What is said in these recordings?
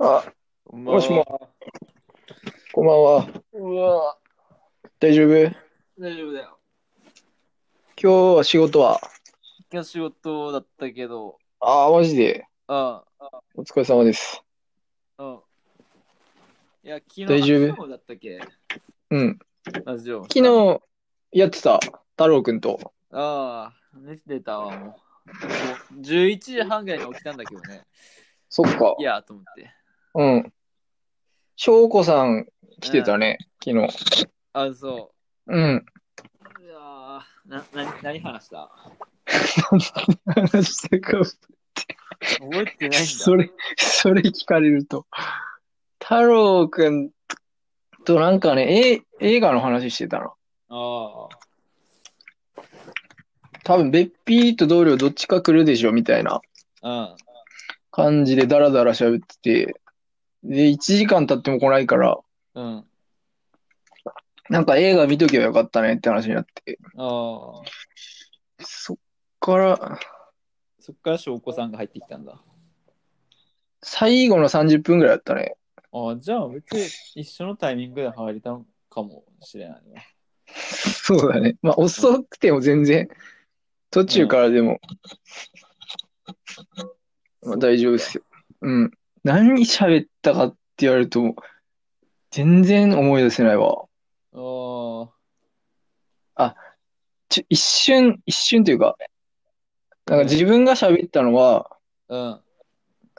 あ、まもしもこんばんは。うわ大丈夫？今大丈夫だよ。日は仕事は？今日仕事だったけど、ああ、マジで？あお疲れ様です。あ、うん。いや、昨日、大丈夫？昨日だったっけ？うん。ラジオ。昨日、やってた？太郎くんと。ああ、寝てたわ、もう。もう11時半ぐらいに起きたんだけどね。そっかい。や、と思って。うん。翔子さん来てたね、昨日。あ、そうん。う。いやーな、な、何話した？話したか覚えてないんだ。それ、それ聞かれると。太郎くんとなんかね、え映画の話してたな。あ多分、べっぴーと同僚どっちか来るでしょ、みたいなあ、感じでダラダラ喋ってて、で、1時間経っても来ないから、うん。うん。なんか映画見とけばよかったねって話になって、ああ。そっから、そっから証拠さんが入ってきたんだ。最後の30分ぐらいだったね。ああ、じゃあ別に一緒のタイミングで入れたのかもしれないね。そうだね。まあ、遅くても全然、途中からでも、まあ、大丈夫ですよ。うん。何喋ったかって言われると、全然思い出せないわ。あちょ、一瞬、一瞬というか、なんか自分が喋ったのは、あ、うん。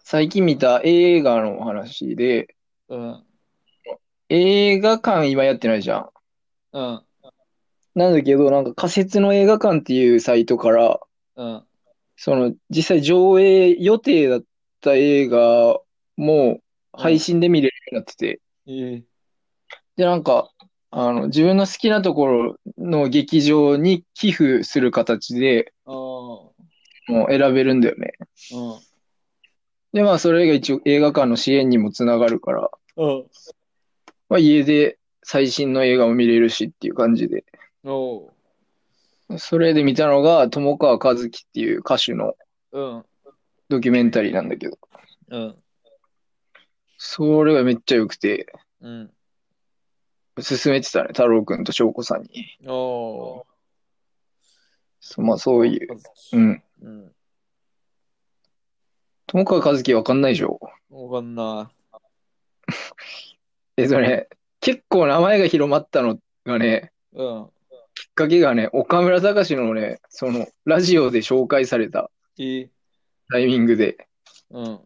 最近見た映画の話で、うん。映画館今やってないじゃん。うん。なんだけど、なんか仮設の映画館っていうサイトから、うん。その実際上映予定だった映画も配信で見れるようになってて、ええで、なんか、あの、自分の好きなところの劇場に寄付する形でああ。もう選べるんだよね。うん。で、まあ、それが一応映画館の支援にもつながるから、うん。まあ、家で最新の映画も見れるしっていう感じで。おう。それで見たのが、友川一樹っていう歌手のうん。ドキュメンタリーなんだけど、うん。それがめっちゃ良くて、うん。勧めてたね、太郎くんと翔子さんに。おう。そうまあ、そういう。うん。うん。友川一樹わかんないでしょ？わかんな えっとね、結構名前が広まったのがね、い。うん。きっかけがね、岡村隆史のね、その、ラジオで紹介されたええタイミングで、うん。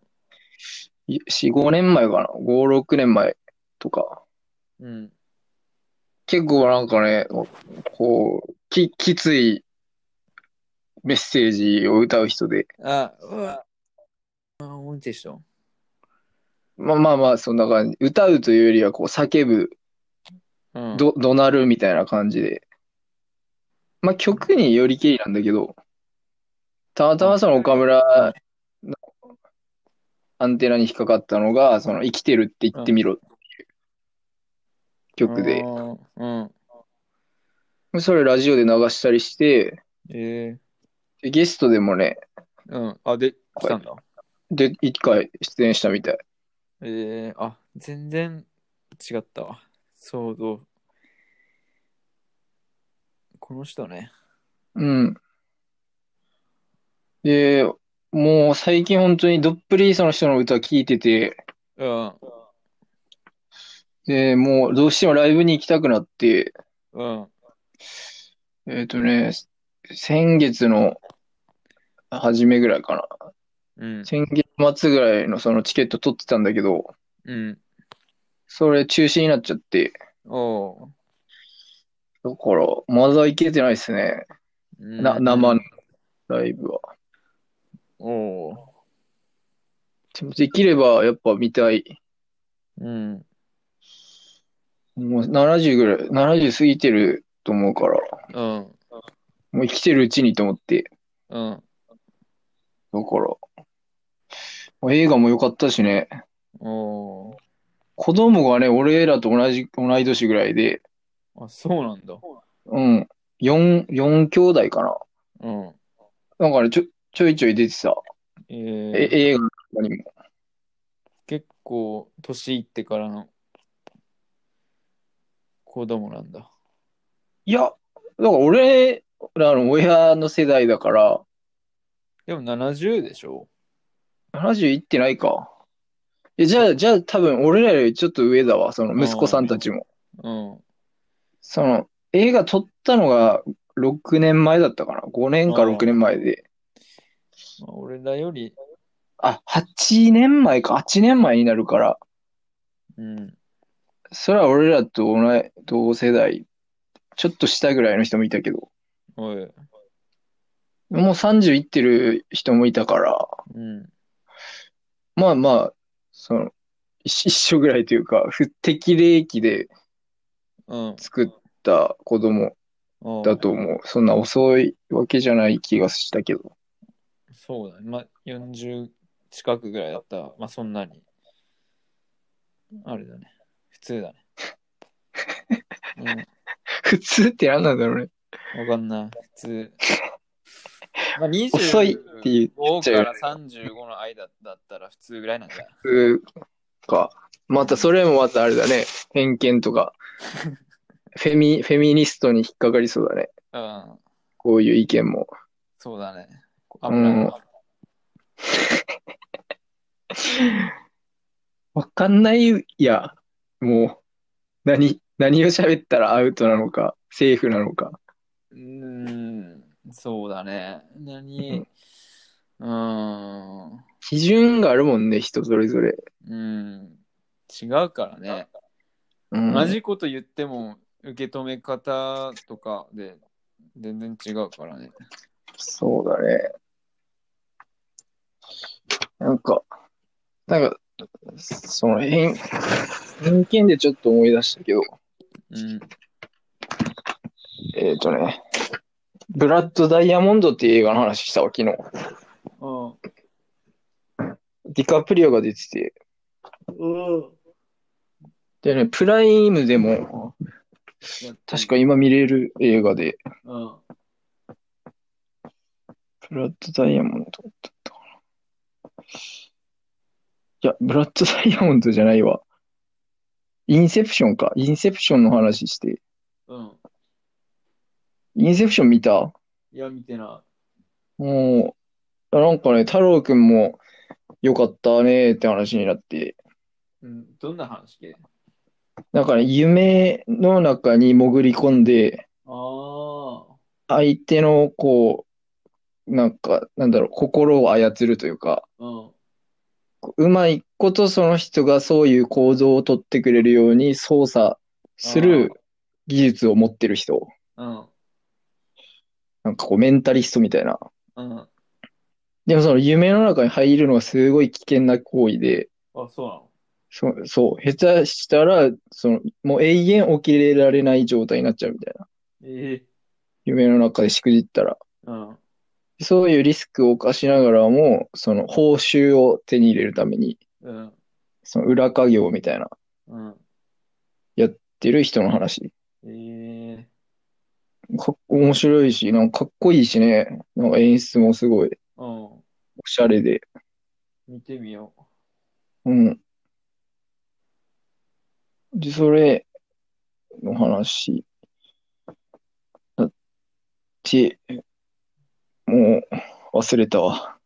い4、5年前かな ?5、6年前とか。うん。結構なんかね、こう、き、きついメッセージを歌う人で。あ、うわ。あ、うんちでしょ。まあまあまあ、そんな感じ。歌うというよりは、こう、叫ぶ、うん。ど、怒鳴るみたいな感じで。まあ曲によりけりなんだけど、たまたまその岡村のアンテナに引っかかったのが、その生きてるって言ってみろっていう曲で、あうん。それラジオで流したりして、ええでゲストでもね、うん。あ、で、来たんだ。で、一回出演したみたい。ええあ、全然違ったわ。想像。この人ね。うん。で、もう最近本当にどっぷりその人の歌聴いてて、うん。で、もうどうしてもライブに行きたくなって、うん。えっとね、先月の初めぐらいかな。うん。先月末ぐらいのそのチケット取ってたんだけど、うん。それ中止になっちゃって、おう。だから、まだ行けてないですね。な、生のライブは。おう。でもできればやっぱ見たい。うん。もう70ぐらい、70過ぎてると思うから、うん。もう生きてるうちにと思って。うん。だから、映画も良かったしね。おう。子供がね、俺らと同じ、同い年ぐらいで、あ、そうなんだ。うん、4、四兄弟かな。うん。なんかね、ちょ、ちょいちょい出てさ、ええ、ー、映画にも。結構年いってからの子供なんだ。いや、だから俺らの親の世代だから、でも70でしょ？70いってないか。え、じゃあ、じゃあ多分俺らよりちょっと上だわ、その息子さんたちも。うん。その、映画撮ったのが6年前だったかな。5年か6年前で。まあ、俺らより、あ、8年前か。8年前になるから。うん。それは俺らと同い、同世代。ちょっと下ぐらいの人もいたけど。おい。もう30いってる人もいたから。うん。まあまあ、その、一一緒ぐらいというか、不適齢期でうん。作った子供だと思う。そんな遅いわけじゃない気がしたけど。そうだね。まあ、40近くぐらいだったら、まあ、そんなに。あれだね。普通だね。普通って何なんだろうね。うん。わかんない。普通。まあ、20遅いって言っちゃう5から35の間だったら普通ぐらいなんじゃない？普通か。またそれもまたあれだね。偏見とか。フェミ、フェミニストに引っかかりそうだね。うん。こういう意見も。そうだね。危ないわ。わかんないや。もう、何、何を喋ったらアウトなのか、セーフなのか。うーん。そうだね。何うーん。基準があるもんね、人それぞれ。うん。違うからね。うん、同じこと言っても受け止め方とかで全然違うからね。そうだね。なんか、なんか、その偏、偏見でちょっと思い出したけど、うん。えっ、とね、ブラッド・ダイヤモンドっていう映画の話したわ、昨日。うん。ディカプリオが出てて、うん。でね、プライムでも、確か今見れる映画で、うん。ブラッド・ダイヤモンド。いや、ブラッド・ダイヤモンドじゃないわ。インセプションか。インセプションの話して。うん。インセプション見た？いや、見てなもう、なんかね、太郎くんもよかったねって話になって、い。うん。どんな話系？なんかね、夢の中に潜り込んで、あ相手のこう、なんか、なんだろう、心を操るというか、あ。うん。うまいことその人がそういう行動をとってくれるように操作する技術を持ってる人。うん。なんかこうメンタリストみたいな。うん。でもその夢の中に入るのはすごい危険な行為で、あ、そうなの？そう、そう、下手したら、その、もう永遠起きれられない状態になっちゃうみたいな。ええ夢の中でしくじったら。うん。そういうリスクを冒しながらも、その報酬を手に入れるために、うん。その裏稼業みたいな、うん。やってる人の話。ええかっ面白いし、なんかかっこいいしね。なんか演出もすごいうん。おしゃれで。見てみようん。で、それの話だって、もう忘れたわ。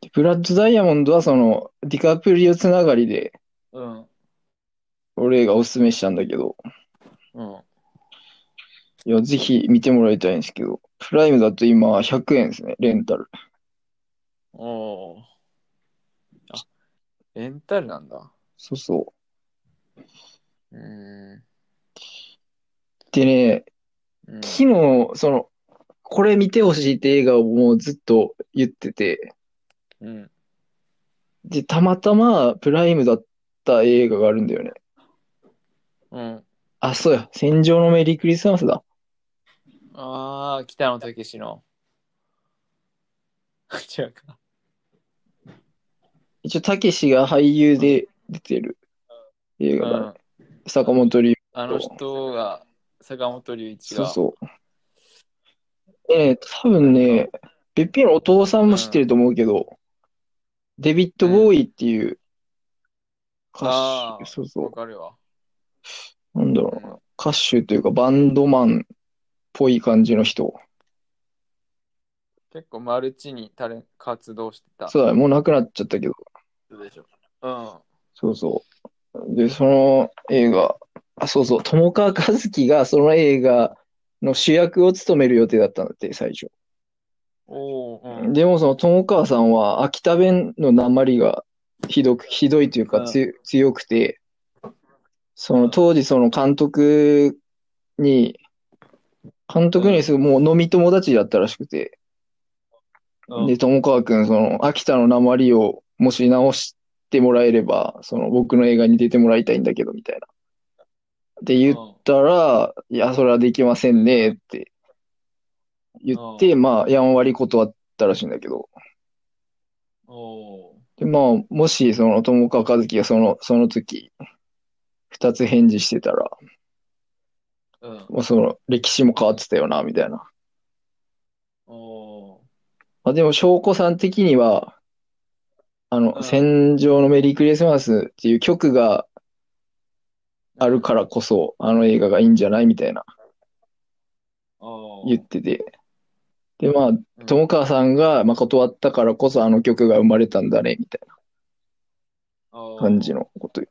でブラッド・ダイヤモンドはその、ディカプリオつながりで、う。うん。俺がおすすめしたんだけど、うん。いや、ぜひ見てもらいたいんですけど、プライムだと今100円ですね、レンタル。おーあ、レンタルなんだ。そうそう。うーん。でね、うん。昨日、その、これ見てほしいって映画をもうずっと言ってて、うん。で、たまたまプライムだった映画があるんだよね。うん。あ、そうや、戦場のメリークリスマスだ。ああ、北野武の。違うか。一応、たけしが俳優で出てる映う画だね。ん。坂本龍あの人が坂本龍一が。そうそう。でね、多分ね、べっぴんのお父さんも知ってると思うけど、デビッド・ボーイっていう歌手、あーそうそう、わかるわ。なんだろうな、歌手というかバンドマンっぽい感じの人。結構マルチにタレン活動してた。そうだね、もう亡くなっちゃったけど、うでしょ。うん。そうそう。で、その映画、あ、そうそう、友川一樹がその映画の主役を務める予定だったんだって、最初。おーうん。でもその友川さんは秋田弁の訛りがひどく、ひどいというか強くて、その当時その監督に、監督にすぐもう飲み友達だったらしくて、うんで、友川くん、その秋田の訛りをもし直してもらえれば、その僕の映画に出てもらいたいんだけど、みたいな。って言ったら、いや、それはできませんね、って言って、うまあ、やんわり断ったらしいんだけど、おで、まあ、もし、その、友川一樹がその、その時、二つ返事してたら、ーうん。もうその、歴史も変わってたよな、みたいな。おー。まあ、でも、翔子さん的には、あの、うん。戦場のメリークリスマスっていう曲があるからこそ、あの映画がいいんじゃないみたいな言ってて。で、まあ、うん友川さんが、まあ、断ったからこそあの曲が生まれたんだね、みたいな感じのこと。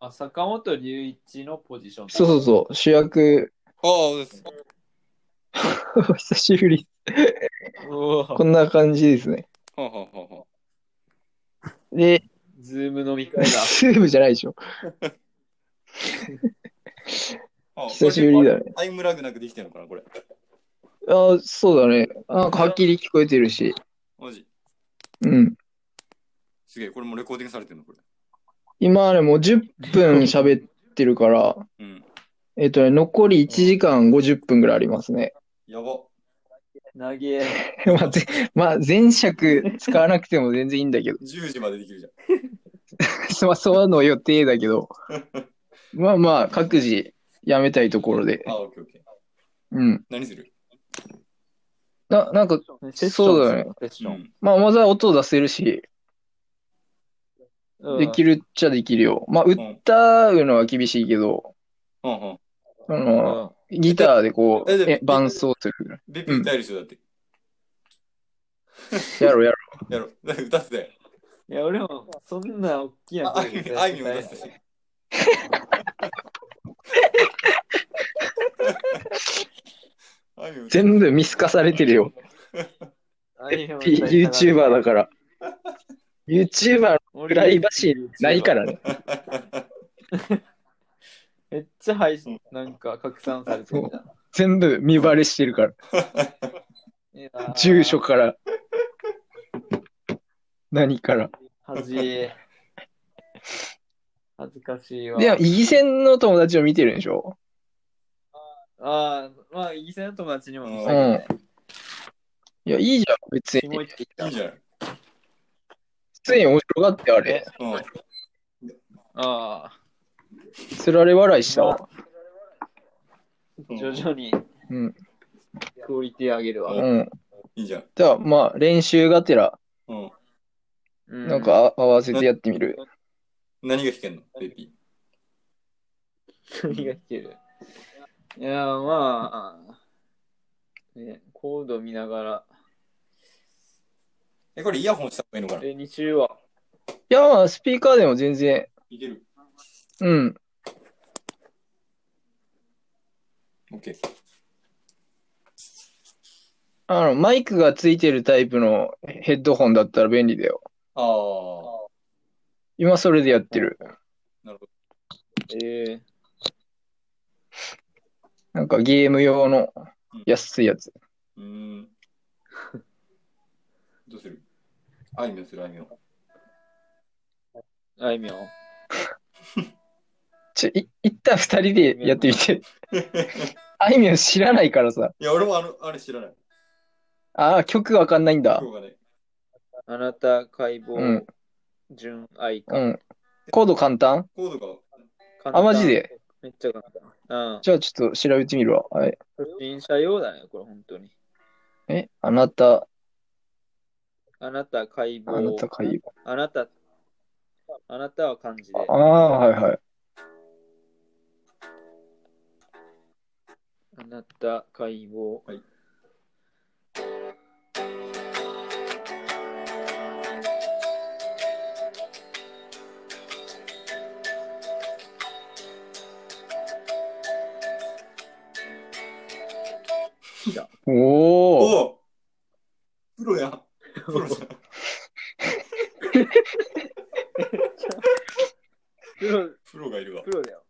あ、坂本龍一のポジション。そうそうそう、主役、ああ、です。久しぶり。うわこんな感じですね。はあ、はあはあはで、ズーム飲み会だ。スープじゃないでしょ。あ、久しぶりだね。タイムラグなくできてるのかな、これ。あ、そうだね。なんかはっきり聞こえてるし。マジ？うん。すげえ、これもレコーディングされてるの、これ。今ね、もう10分喋ってるから、うん。えっとね、残り1時間50分ぐらいありますね。やば。投げ。まあ、ぜまあ、前尺使わなくても全然いいんだけど。10時までできるじゃん。まあ、そうの予定だけど。まあまあ、各自やめたいところで。あ、オッケーオッケー。うん。何する？な、なんか、そうだね。セッション。うん。まあ、まずは音出せるし、うんできるっちゃできるよ。まあ、歌うのは厳しいけど、はんはん。あうの、んギターでこう、えでえ伴奏する。ベッピー歌える人だって。やろうやろやろ。歌ってたよ。いや、俺もそんな大きなああいみょんあいみょん歌ってたし。全部見透かされてるよ。YouTuber だから。YouTuber のプライバシーないからね。めっちゃ配信、なんか拡散されてる。全部見バレしてるから。住所から。何から。恥。恥ずかしいわ。でも、イギセンの友達を見てるんでしょ？ああ、まあ、イギセンの友達にもうん。いや、いいじゃん、別に。キモいって言ったいいじゃん。普通に面白がってあれ。うん。ああ、つられ笑いしたわ。徐々にうん。クオリティ上げるわ。うん。いいじゃん。じゃあ、まあ、練習がてら、うん。うなん、かあ合わせてやってみる。何が弾けんの？ベッピ何が弾ける？いや、まあ、ね、コード見ながら、ー。え、これイヤホンした方がいいのかな？え、2週は、いや、まあ、スピーカーでも全然、いける。うん。オッケー。あの、マイクがついてるタイプのヘッドホンだったら便利だよ。ああ。今それでやってる。なるほど。えー、なんかゲーム用の安いやつ。うーん。どうする？あいみょんするあいみょん。あいみょん？ちょ、い、一旦二人でやってみて。あいみょん知らないからさ。いや、俺もあの、あれ知らない。ああ、曲わかんないんだ。ね。あなた解剖、うん純愛か。うん。コード簡単？コードが、簡単あ、マジで？めっちゃ簡単。うん。じゃあちょっと調べてみるわ。はい。初心者用だね、これ、本当に。え、あなた、あなた解あな剖。た解剖。あなた、あなたは漢字で。ああ、はいはい。あなた解剖。はいおお。プロやん。プロじゃん。プロ、プロがいるわプ。ロだよ。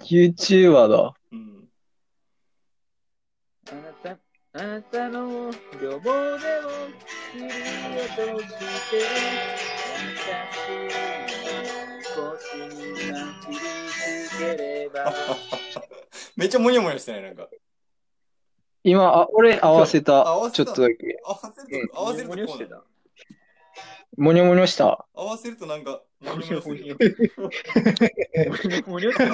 YouTuber だ。うん。あなた、あなたの予防でも切り落として、私の腰にな切りつければ。めっちゃモニャモニャしてないなんか。今、あ、俺合わせ合たわ。せたちょっとだけ。合わせると、合わせるとこうなのしてた。もにょもにょした。合わせるとなんか、モニャモニャする。もにょって合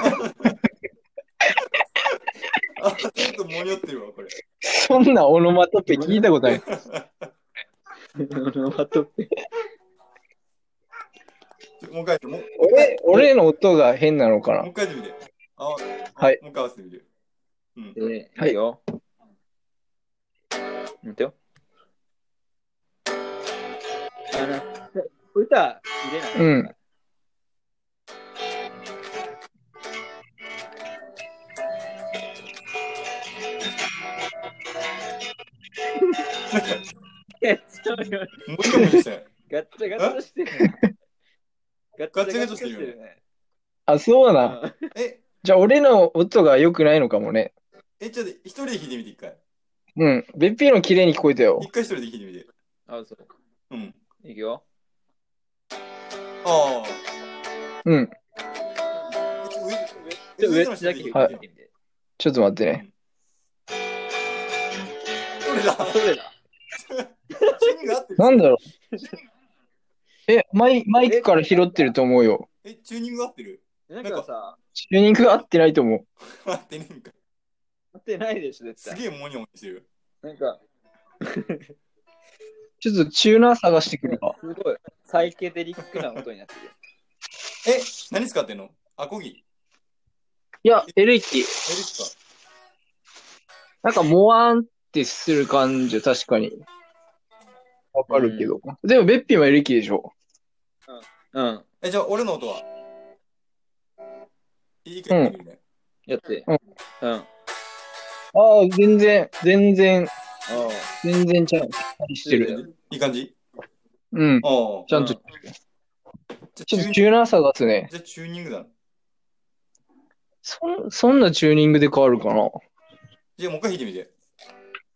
わせるとモニョってるわ、これ。そんなオノマトペ聞いたことない。オノマトペ。もう一回もう俺、俺の音が変なのかもうな一回やってみて。あはい。もう一回合わせてみて。うん。で、はいよ。見てよ。あな歌入れない？うん。えちょっと待ってモニャモニャしてない。ガッチャガチャしてるね。ガッガチャガチャしてるよねね。あ、そうな。うんえ、じゃあ俺の音が良くないのかもね。え、ちょっと一人で弾いてみて、一回。うん。べっぴーの綺麗に聞こえたよ一。回一人で弾いてみて。あ、そう。うん。いくよ。ああ。うん。ちょ、上だけはい弾いてみて。ちょっと待ってね。どれだあ、それだ。チューニング合ってるなんだろう。え、マイマイクから拾ってると思うよ。え、チューニング合ってる？なんかさ、チューニング合ってないと思う。合ってねえんか。合ってないでしょ、絶す対。げえモニョモニョしてる。なんか、ちょっとチューナー探してくるわ。すごい、サイケデリックな音になってる。え、何使ってんの？アコギ？エいや、エレキ。レキか。なんか、モワンってする感じは確かに。わかるけど。でも、べっぴーもエレキでしょ。うん。え、じゃあ俺の音は？いいかやってみるね。やって。うんうん。ああ、全然、全然、あ全然ちゃんとしてる。いい感じ？うん。ああ。ちゃんと、ちょっとチューナー探すね。じゃあチューニングだな。そん、そんなチューニングで変わるかな？じゃあもう一回弾いてみて。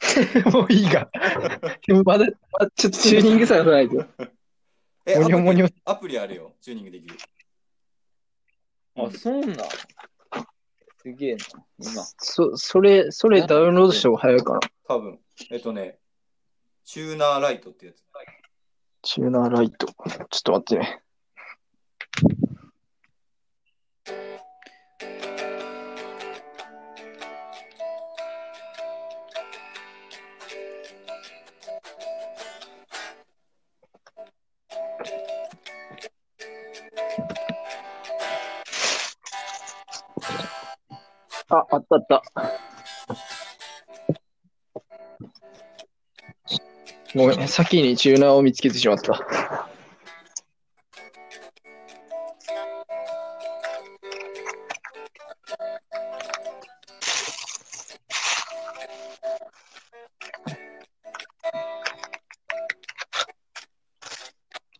もういいが。でもまだ、まだちょっとチューニング探さないと。え、もにょもにょ。アプリあるよ。チューニングできる。あ。あ、そうなん。すげえな。今。そ、それ、それダウンロードした方が早いかな。多分。えっとね、チューナーライトってやつ。チューナーライト。ちょっと待ってね。あ、あったあった。ごめん、先にチューナーを見つけてしまった。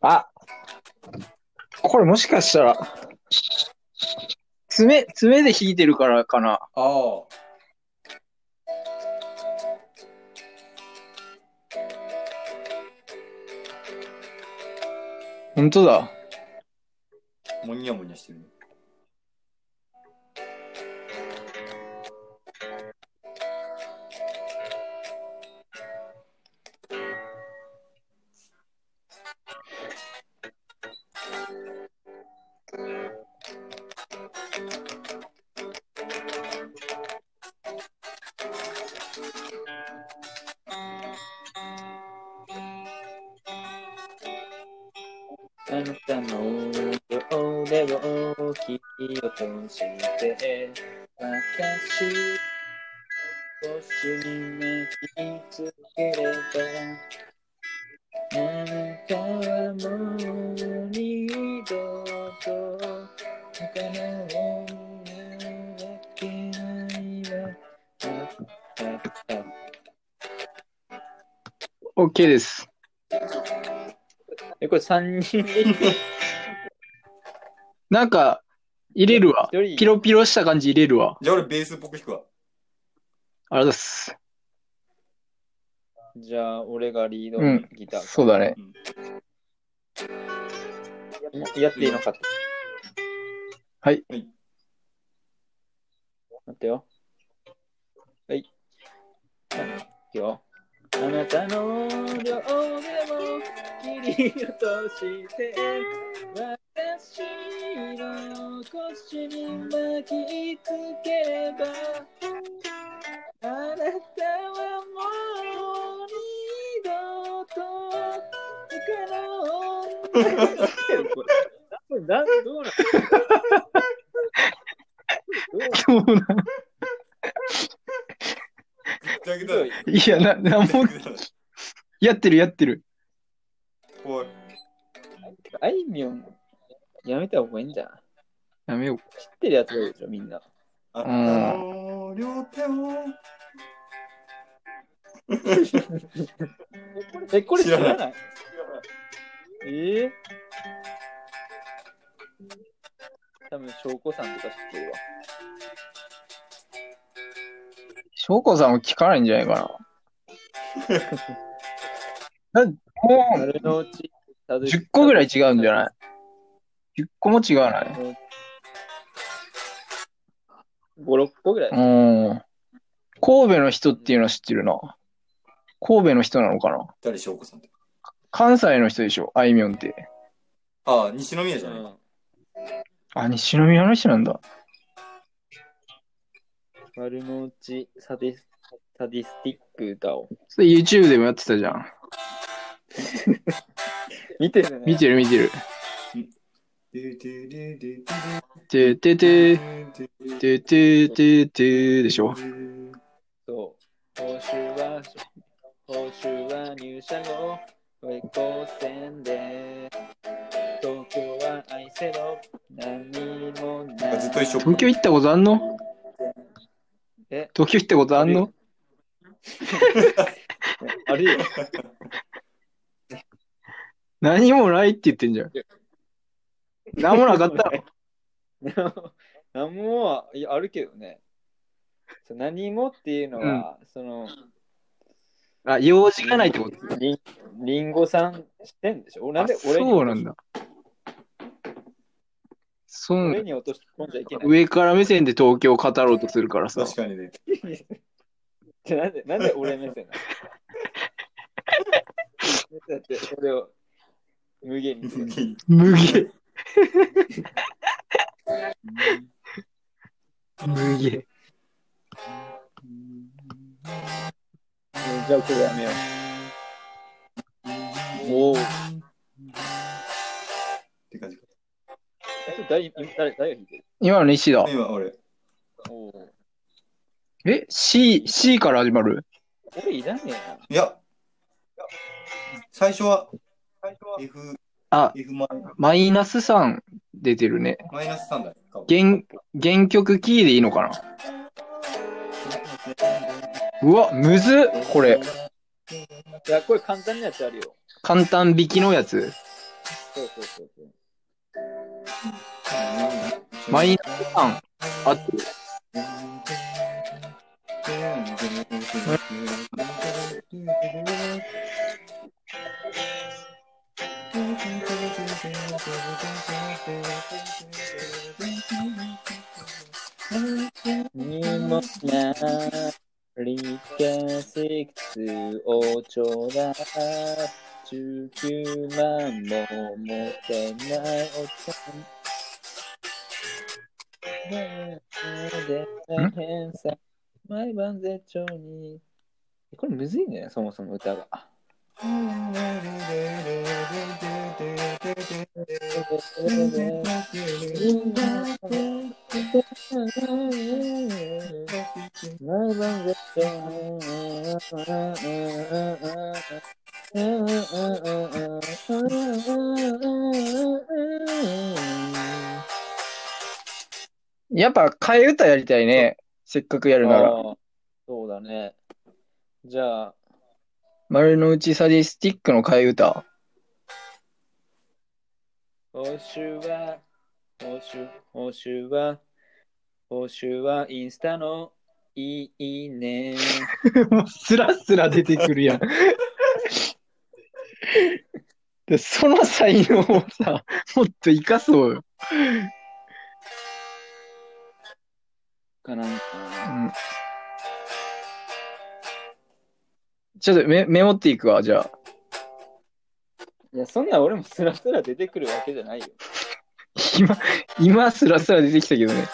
あ、これもしかしたら、爪、爪で弾いてるからかな。ああ。本当だ。モニャモニャしてる私腰につければあなたはもう二度と他の女だけないです。え、これ3人で なんか、入れるわ。一人ピロピロした感じ入れるわ。じゃあ俺ベースっぽく弾くわ。あれです。じゃあ、俺がリードうんギター。そうだね。やっていいのかって。はい。はい待ってよ。はい。いいよ。あなたの両腕も切り落として私の腰に巻きつければあなたはもう二度となどうなのどうなんいや、な、なんも、やってるやってる。おい、あいみょん、やめた方がいいんじゃん。やめよう。知ってるやつがいるでしょ、みんな。あ両手を。え、これ知知らない？らないええ多分、翔子さんとか知ってるわ。翔子さんも聞かないんじゃないかな。だもう、10個ぐらい違うんじゃない？?10 個も違わない ?5、6個ぐらい。うん。神戸の人っていうのは知ってるな。神戸の人なのかな？誰翔子さんって。関西の人でしょ？あいみょんって。ああ、西宮じゃない。うんあ、西宮の人なんだ。丸の内サディスサディスティック歌を。それ YouTube でもやってたじゃん。見てるね。見てる見てる。ででででててて、ててててでしょ？そう。報酬は、報酬は入社後、高校生で、東京は愛せろ、何もない。ずっと一緒。東京行ったことあんのえ、東京行ったことあんの？あるよ。何もないって言ってんじゃん。何もなかったの 何もはいやあるけどね。そう何もっていうのは、その、あ、用事がないってこと？りんりんごさん知ってんでしょ？なんであ俺にそうなんだ。そう俺に落とし込んじゃいけない。上から目線で東京を語ろうとするからさ。確かにね。じゃあなんで、なんで俺目線なの？だって俺を無限にする。無限。無限。じゃあこれやめよう。おお。って感じか。誰、誰、誰が弾いてる今の西だ。今俺。おお。え ?C、C から始まる俺いらねえ。な。いや、最初は F、あ、F マイマイナス3出てるね。マイナス3だ。原、原曲キーでいいのかな？うわ、むずっこれ。いや、これ簡単なやつあるよ。簡単引きのやつ。そうそうそうそう。マイナス3。あってる。に。もなりかせつおちょうだい19万も持てないおちゃんねえで大変さ毎晩絶頂にこれむずいねそもそも歌が。やっぱ替え歌やりたいね。せっかくやるなら。そうだね。じゃあ、丸の内サディスティックの替え歌。報酬は、報酬、報酬は、報酬はインスタのいいね。もうスラスラ出てくるやん。でその才能をさ、もっと生かそうよ。かなんかな。うんちょっとメメモっていくわ、じゃあ。いや、そんな俺もスラスラ出てくるわけじゃないよ。今、今スラスラ出てきたけどね。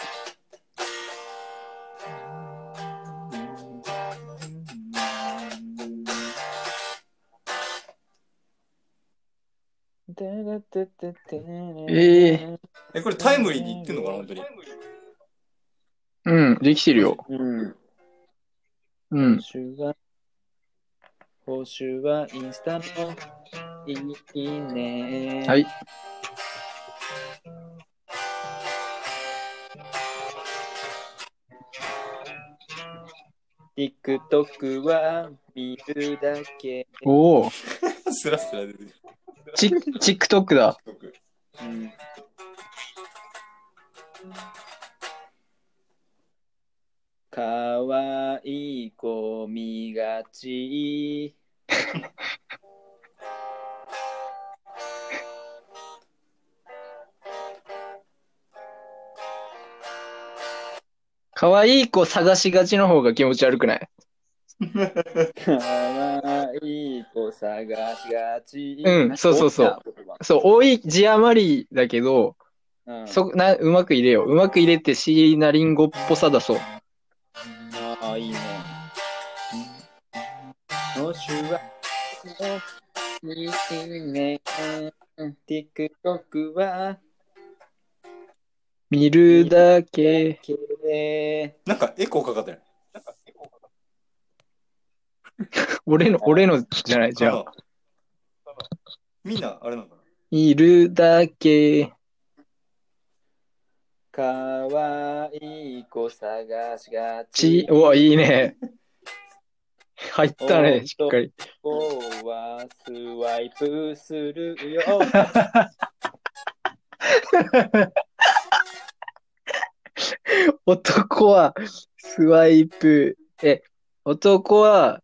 ええ、これタイムリーに言ってんのかな、本当に？うん、できてるよ。うん。う報ん。報酬はインスタのいいね。はい。TikTok は見るだけ。おお、スラスラ出てくる。チチックトックだ。うんかわいい子見がち。可愛い子探しがちの方が気持ち悪くない？かわいい子探しがち。うんそうそうそう。そう、多い字余りだけど、うん、そなうまく入れよう。うまく入れて椎名林檎っぽさ出そう。いいね。は、いいね。TikTok は、見るだけ。けなんかエコーかかってない。俺の、俺のじゃない、じゃあ。みんな、あれなのかな見るだけ。かわいい子探しがちち。、おいいね。入ったおね、っしっかり。子はスワイプするよ。男はスワイプ、え、男は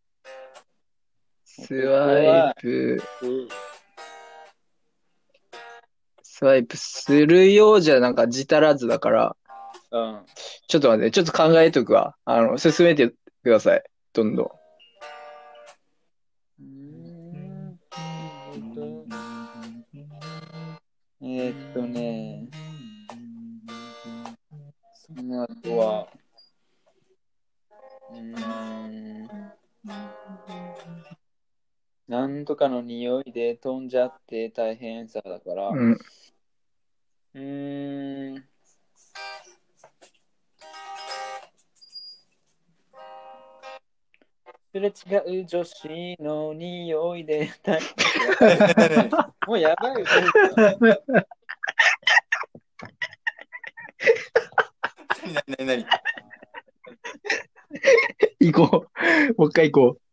スワイプ、スワイプするようじゃなんか字足らずだから、うん。ちょっと待って、ちょっと考えとくわ。あの、進めてください。どんどん。うーんえーっとね、その後は、うーん、なんとかの匂いで飛んじゃって大変さだから、ううん。ーん、すれ違う女子の匂いで大変さもうやばいよ。何何何？行こう。もう一回行こいや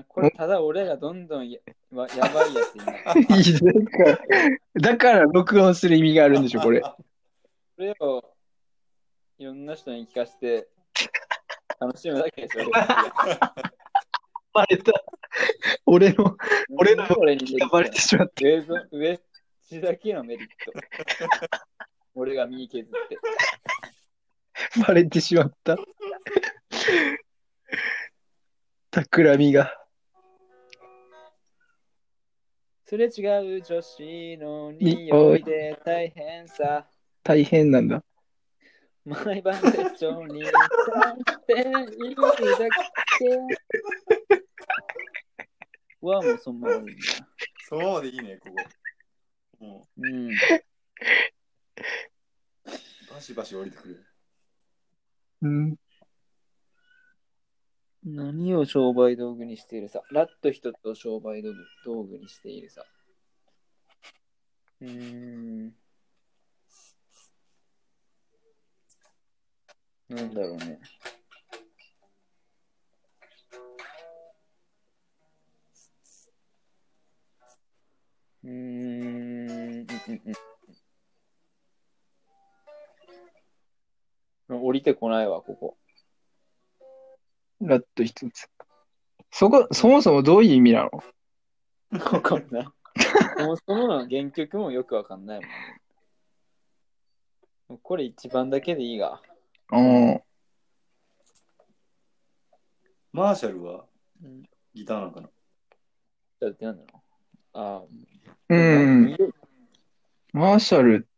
ー、これただ俺がどんどんやわやばいやつになってう。いいだから、だから録音する意味があるんでしょ、これ。これをいろんな人に聞かせて楽しむだけでしょ。バレた。俺の、俺の俺にがバレてしまった。上ぞ上地だけのメリット。俺が身削って。バレてしまった。企みが。すれ違う女子の匂いで大変さ。大変なんだ。毎晩手帳に使っているだけ。はもうそのままでいいんだ。そうでいいね、ここ。もうん。う、バシバシ降りてくる。うん。何を商売道具にしているさ。ラット一つを商売道具道具にしているさ。うーん。なんだろうね。うーん。うんうんうん。降りてこないわ、ここ。ラット一つ。そこ、そもそもどういう意味なの？わかんない。そもそもの原曲もよくわかんないもんね。これ一番だけでいいが。うん。マーシャルは？うんギターなんかな？だってなんだろうあうん。マーシャル、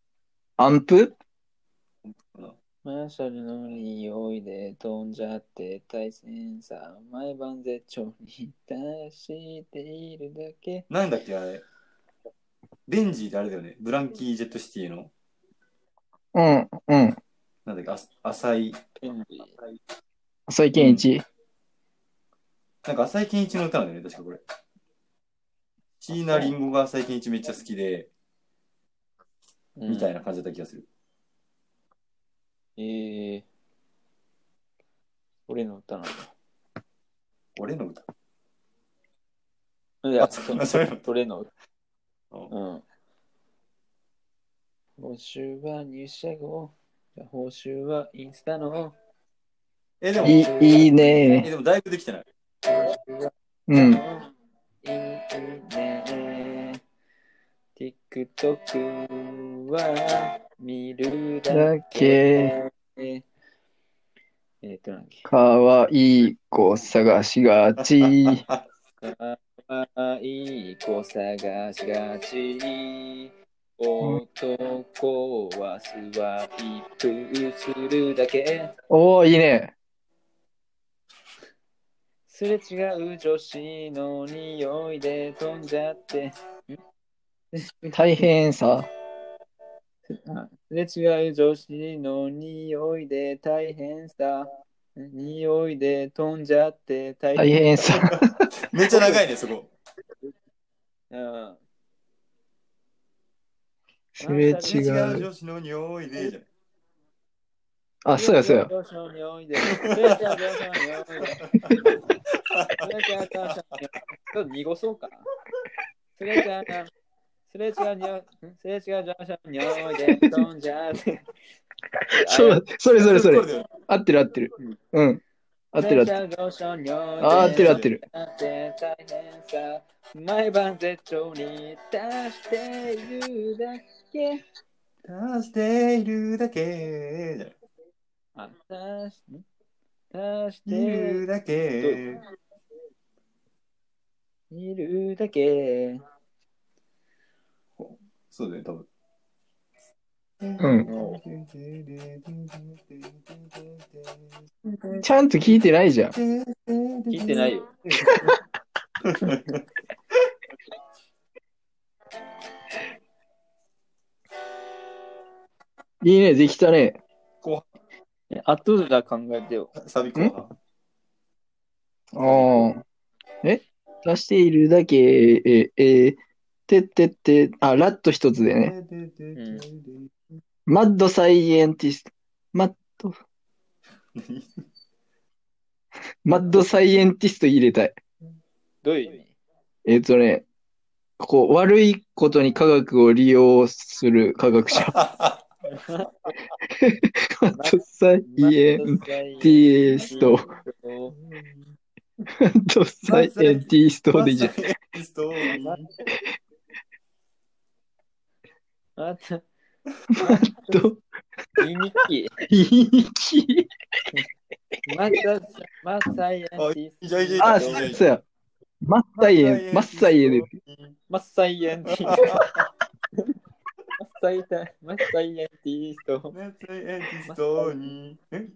アンプ？マーシャルの匂いで飛んじゃって大戦さ毎晩絶頂に達しているだけなんだっけあれ。ベンジーってあれだよね。ブランキー・ジェット・シティの、うん、うん。なんだっけ、あ浅い、ペンジ浅井健一なんか浅井健一の歌なんだよね、確かこれ。椎名林檎が浅井健一めっちゃ好きで、みたいな。な感じだった気がする。えー、俺の歌なんだ。俺の歌？いや、あそそれのそれの？歌。うんうん。報酬は入社後。報酬はインスタの。え、でも、いい、いいえ、ね。でもだいぶできてない？うん。いいね。TikTok は見るだだけ、け。えっと、なんだっけ。かわいい子探しがち。かわいい子探しがち。男はスワイプするだけ。おー、いいね。すれ違う女子の匂いで飛んじゃって。大変さ。あすれ違う女子の匂いで大変さ。匂いで飛んじゃって大大変さ。めっちゃ長いね、そこ。うんすれ違う違う。女子の匂いで、じゃないあ、そうやそうや。女子の匂いで。すれ違う女子の匂いで。すれ違う女子の匂いで。ちょっと濁そうかな。すれ違う、すれ違う匂い、すれ違う女子の匂いで飛んじゃって。そう、それそれそれ。合ってる合ってる。うん。合ってる合ってる。る。あ合ってる合ってる。大変さ。毎晩絶頂に達しているだけ。足しているだけ、じゃないあ、達し、達しいてるだけ。いるだけ。そうだよ、多分。ちゃんと聞いてないじゃん。聞いてないよ。いいね、できたね。え後で考えてよ。サビ後あ半。あ。え？出しているだけ、え、え、てってって、あ、ラット一つでね。マッドサイエンティスト。マッド、マッドサイエンティスト入れたい。どういう意味？えっとね、こう、悪いことに科学を利用する科学者。マッドサイエンティスト。マッドサイエンティストでいいじゃん。ストーリーまた、と、言いにくい。いい気。また、また、やあそうや。マッサイエン、マッサイエン。マッサイエンティマッサイエンマッサイエンティスト。マッサイエンティストに。え？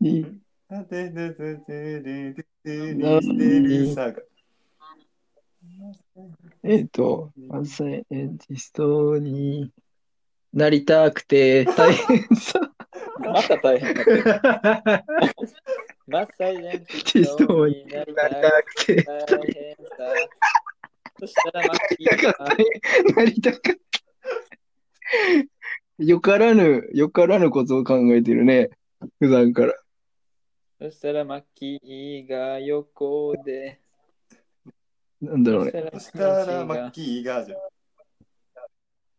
にあてててててててててさがえっと、マサイエンティストになりたくて大変さ。また大変だ。マッサイレンテティストになりたくて大変さ。そしたらマッキーがなりたかった。よからぬ、よからぬことを考えてるね。普段から。そしたらマッキーが横で。なんだろうね。そしたらマッキーが、じゃあ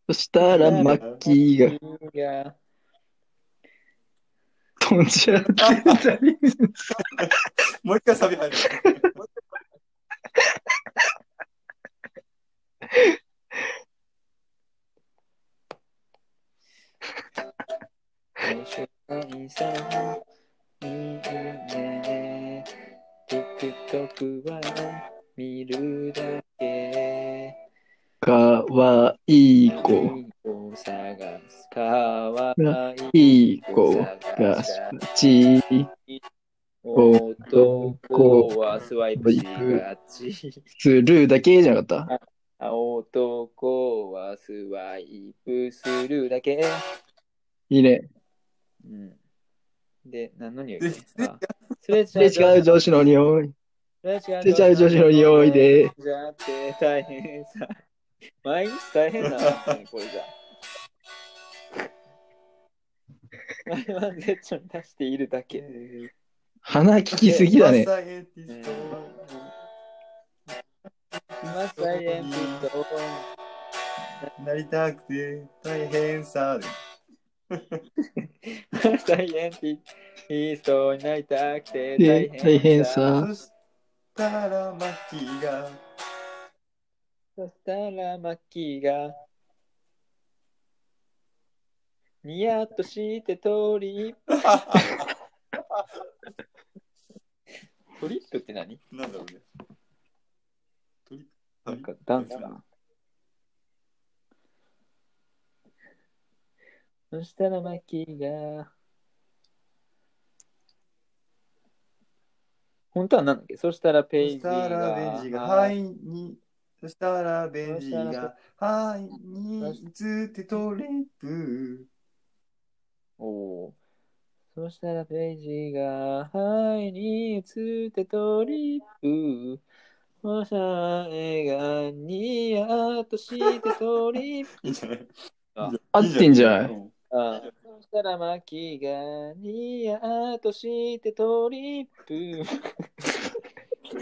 そしたらマッキーが飛んじゃってたり。もう一回サビ入る。TikTok は見るだけ。かわいい子。を探す。かわいい子がち。男はスワイプしがち。するだけじゃなかった？男はスワイプするだけ。いいね。うん、で、何の？匂いであすれすれ違う女子の匂い。すれすれ違う女子の匂いで。じゃって大変さ。毎日大変なのね、これじゃ。前は絶頂に出しているだけ。鼻聞きすぎだね。マサイエンティストマサイエンティスト。なりたくて大変さ。マサイエンティストになりたくてで大大変変さたらマッキーが、そしたらマッキーがニヤッとしてトリップ。トリップって何？なんだろうね。トリなんかダンスかな。そしたらマッキーが本当は何だっけ？そしたらペイジそしたらベンジが、はいに、そしたらベンジが、はいに、つってトリップ。おおー。そしたらページが、はいに移ってトリップ。おしゃれがニヤッとしてトリップ。いいんじゃないあ合ってんじゃない？うんあそしたらマキがニヤッとしてトリップ。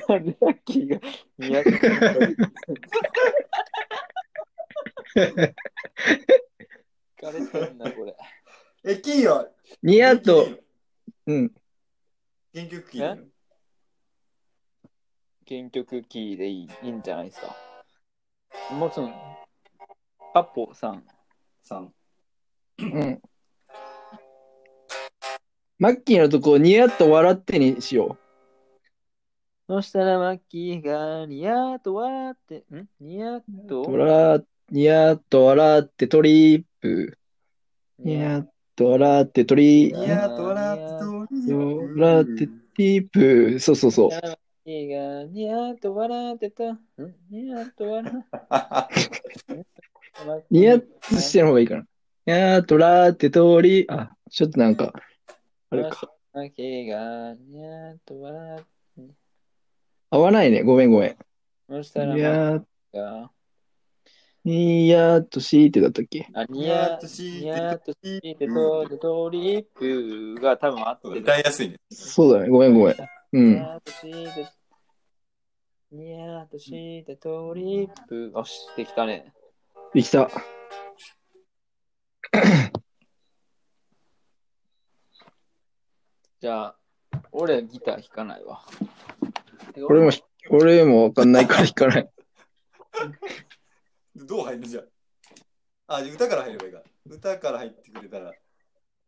なんでマキがニヤッとしてトリップ。疲れてんな、これ。え、キーはニヤッと、うん。原曲キー原曲キーでいいいいんじゃないですか？もちろん、アポさん。3。うん。マッキーのとこ、ニヤッと笑ってにしよそしたらマッキーがニヤッと笑って、ん？ニヤッと？う。笑ニヤッと笑ってトリップ。ニヤッと笑ってトリニヤッと笑ってトリップ。笑ってトリップ。そうそうそう。マッキーがニヤッと笑ってた。ん？ニヤッと笑って ニヤッとしてる方がいいかな。ニヤッと笑ってトリあ、ちょっとなんか、あれか。マッキーがニヤッと笑って。合わないね。ごめんごめん。そしたらマッニヤッキーがニヤッとシーってだったっけ？あ、ニヤッとしニヤッとしてとトリップが多分あってる。歌いやすいね。そうだね。ごめんごめん。うん。ニヤッとして、ニヤッとしてトリップ。よし、できたね。できた。じゃあ、俺ギター弾かないわ。俺も、俺もわかんないから弾かない。どう入るの？じゃあ。あ、歌から入ればいいか。歌から入ってくれたら。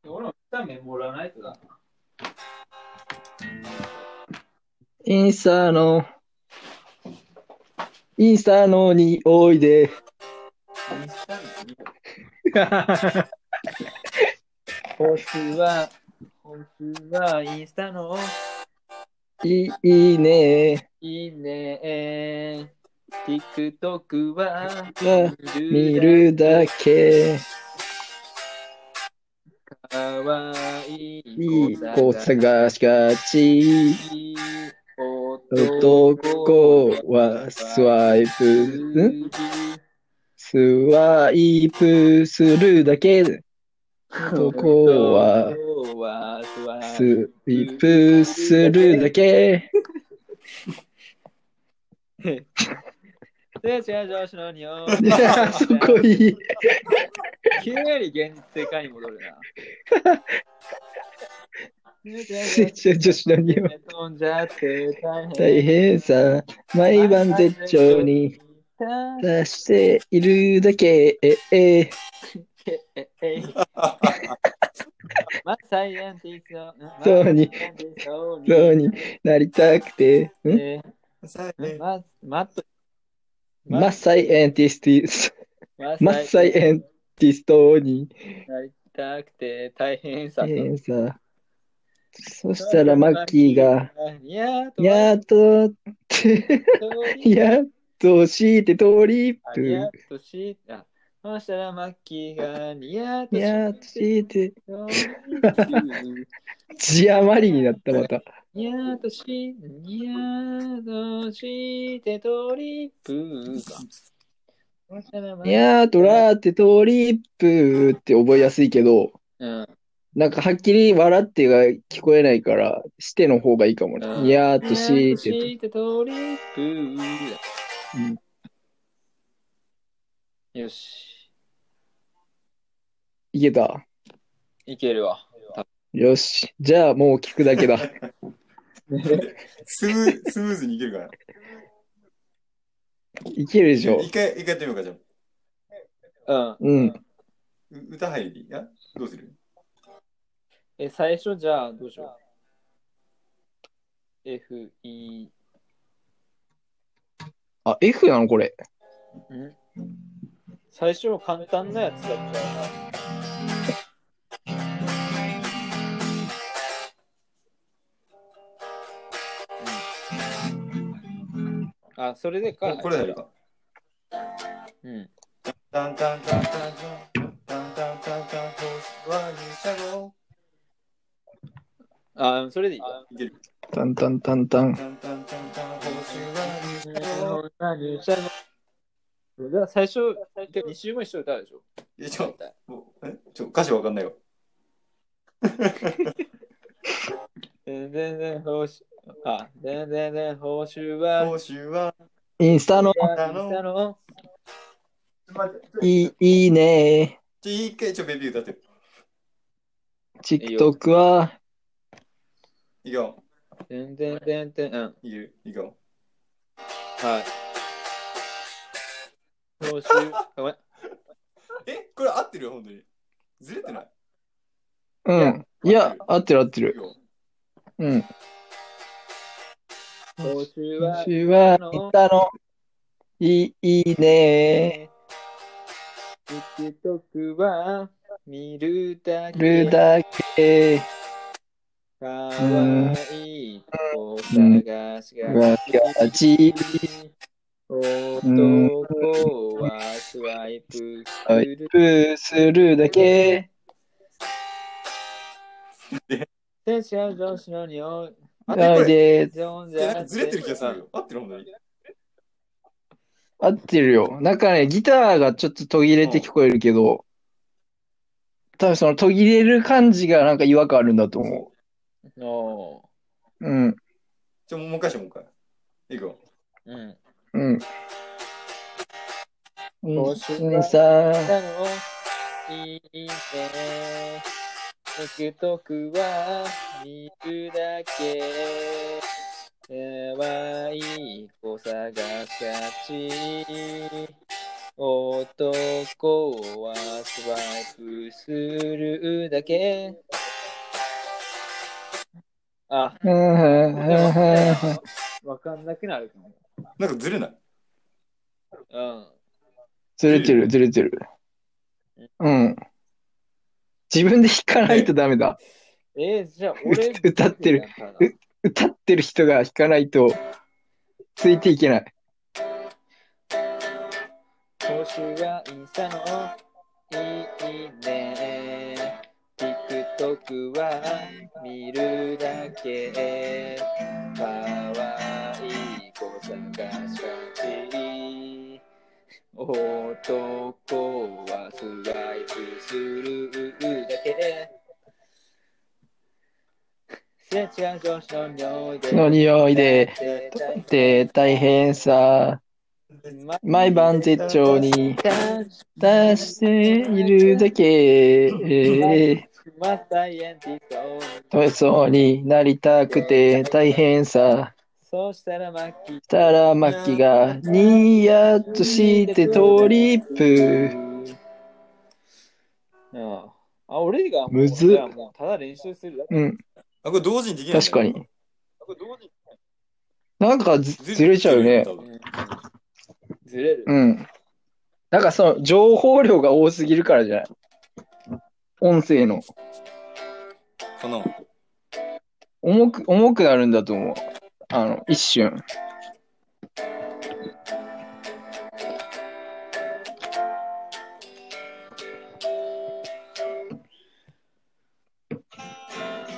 俺も歌メモらないとだな。インスタの、インスタのにおいで。インスタにホスは、ホスはインスタのいいいね。いいね TikTok はは見るだけ。かわいい子探しがち。男男はスワイプ、んスワイプするだけ。男はスイープするだけ。それじゃあ上司の匂いや、そこいい。急に現実世界に戻るな。成長女子の匂い。飛んじゃって大大変さ、毎晩絶頂に出しているだけ。ええ まサイエンティスト。そうに。そうになりたくて。マット。マッサイエンティスティス、マッサイエンティストになりたくて大変さと。大変さ。そしたらマッキーが、やっとやっとって、やっと。してトリップ。そしたらマッキーが、やっとやっとして、トリップ字余りになったまた。にゃーとし、にゃーとしてトリップか。そしたらマッキーやーとらーってトリップって覚えやすい。けど、うん。なんかはっきり笑ってが聞こえない。から、しての方がい。い。かもね。うんやーとしーとーって。してトリップうんよし。いけた？いけるわ。よし。じゃあもう聞くだけだ。スムスムーズにいけるから。いけるでしょ。一回、一回やってみようか、じゃあ。うん。うん。う歌入り？やどうする？え、最初じゃあ、どうしよう？F、E、あ、F なのこれ。ん？最初簡単なやつだったあ、それでか。これ入るか。うん。タンタンタンタンタンタンタンタンタン星は二車号あ、それでいい？よ。いける。タンタンタンタン。タンタンタンタン星は二車号だから最初、2週も一緒歌うでしょ？え、ちょ、えちょ、歌詞わかんないよ。全然報酬、あ、全然報酬は、星は、インスタの？下の、待って、いいいいね。一回、ちょ、ベビー歌って。TikTok は、いくよ。全然全然、うん。いける。いくよ。はい。報酬、ごめん。え、これ合ってるよ、本当に。ずれてない？うん。いや、合ってる合ってる。うん。報酬は、私は、インスタの、いいね。TikTok は、見るだけ。るだけかわいい子探しがち。男はスワイプする。だけ。天使は上司の匂い。あなので、ジョンジえ、なんャかずれてる気がするよ。合ってる、本当に。合ってるよ。なんかね、ギターがちょっと途切れて聞こえるけど、多分その途切れる感じがなんか違和感あるんだと思の。う。うん。ちょ、もう一回しよう、もう一回。いくよ。うん。うん。報うん酬さなのいいね。TikTok は見るだけ。かわいい子探しがち。男はスワイプするだけ。あ、わかんなくなるかも。なんかずれない？うん。ずれてる、ずれてる。うん。自分で弾かないとダメだ。えー、じゃあ俺 歌ってる。歌ってる人が弾かないとついていけない。手はインスタのいいね。TikTok は見るだけ。かわいい子探しがち。男はスワイプするだけ。すれ違う上司の匂いで。の匂いで、で、大変さ。毎晩絶頂に出しているだけ。取れそうになりたくて大変さ。そうしたらマッキーしたらマッキーがニヤッとしてトリップ。ああ、俺がもうむずもうただ練習するだけ。うん、あ、これ同時にできない確かに。なんかずずれちゃうね。ずれる。うん。なんかその情報量が多すぎるからじゃない？音声の。かな。重く、重くなるんだと思う。あの、一瞬。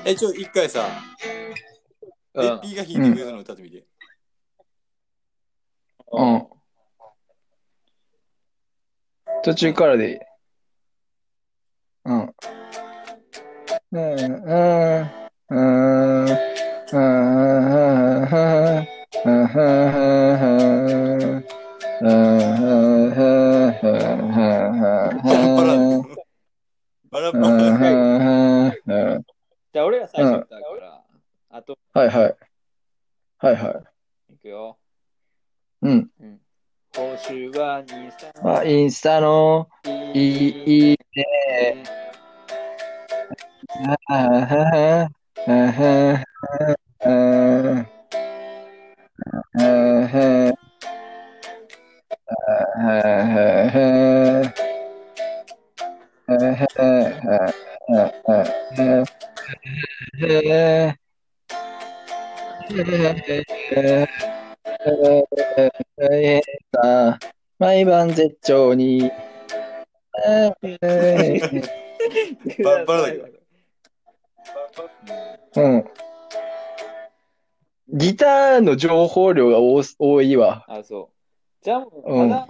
え、ちょ、一回さ、うんレッピーが弾いてくれたの歌ってみて。うん。途中からでいい。うん。うん、うん、うん、うん、うん、バラバラ。じゃあ俺が最初歌うから、あと、はいはい。はいはい。いくよ。うん。報酬は2、3、まあ、インスタのいい、いい。ね。あははあはあは毎晩絶頂に。ババラだけどうん。ギターの情報量が多多いわ。あ、そう。じゃあう、うんただ、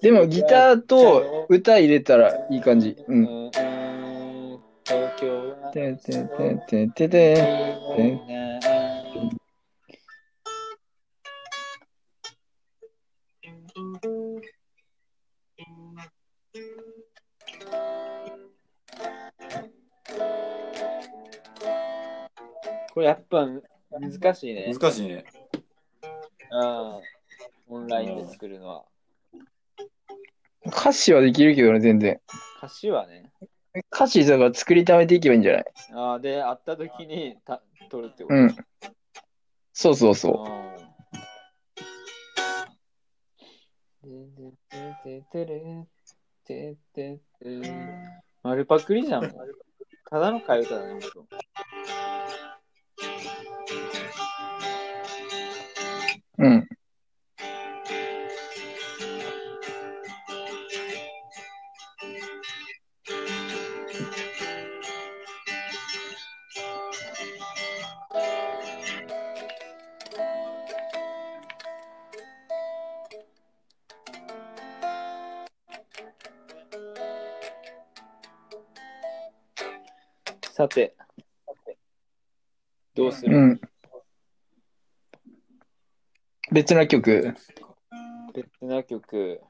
でもギターと歌入れたらいい感じ。う。うんん、東京はてんてんてんてんてんてん。これやっぱ難しいね。難しいね。うん。オンラインで作るのは。歌詞はできるけどね、全然。歌詞はね。歌詞だから作りためていけばいいんじゃない？あーで、会った時にた撮るってこと？うん。そうそうそ丸パクリじゃん。もうただの替え歌だね。ほんとう。うん。さて、どうする、うん。別な曲。別な曲。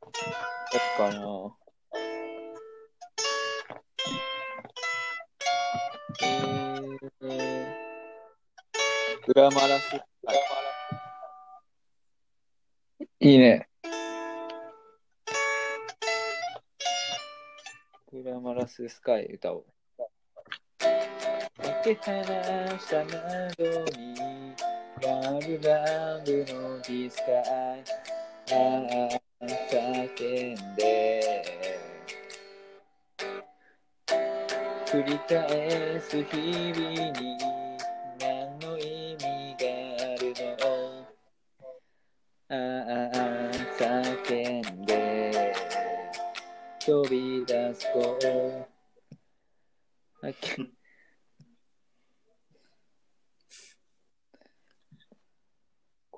どっかな。えー、グラマラス。はいいいね。グラマラススカイ歌おう。かけ離した窓にラブラブのディスカイああ叫んで繰り返す日々に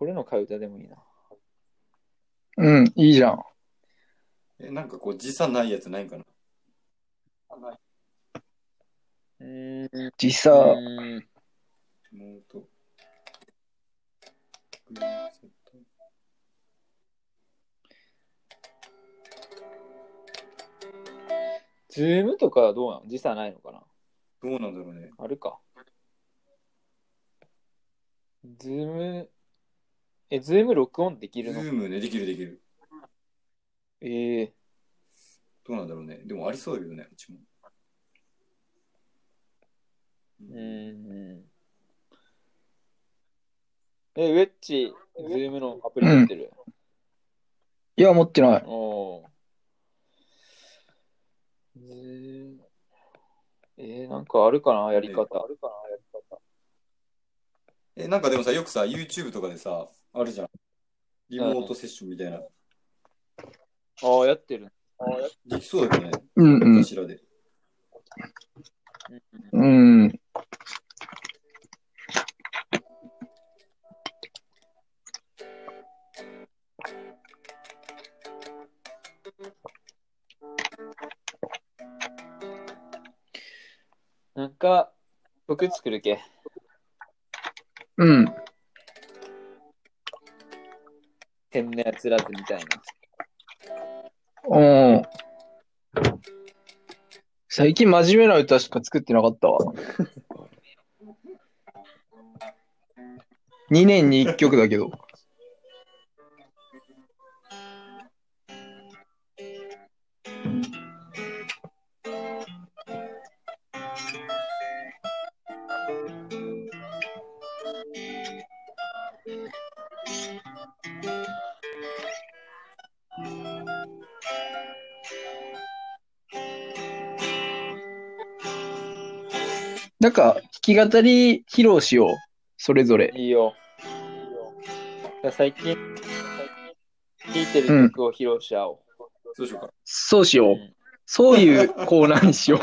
これの替え歌でもいいな。うん、いいじゃん。え、なんかこう、時差ないやつないんかな？うーん。時差、うーんもうと。ズームとかはどうなの時差ないのかな？どうなんだろうね。あるか。ズーム、え、ズーム録音できるの？ズームね、できるできる。ええどうなんだろうね。でもありそうだけどね、うちも。うーん。え、ウェッチ、ズームのアプリ持ってる、いや、持ってない。おーズームえー、なんかあるかなやり方。あるかなやり方。え、なんかでもさ、よくさ、YouTube とかでさ、あるじゃん。リモートセッションみたいな。ああ、やってる。できそうだよね。うんうん何かしらで。うん。なんか、曲作るけ。うん。変なやつらずみたいな。うん。最近真面目な歌しか作ってなかったわ。2年に1曲だけど。なんか、弾き語り披露しよう。それぞれ。いいよ。じゃあ最近、聴いてる曲を披露し合おう。そうしようか。そうしよう。うんそういうコーナーにしよう。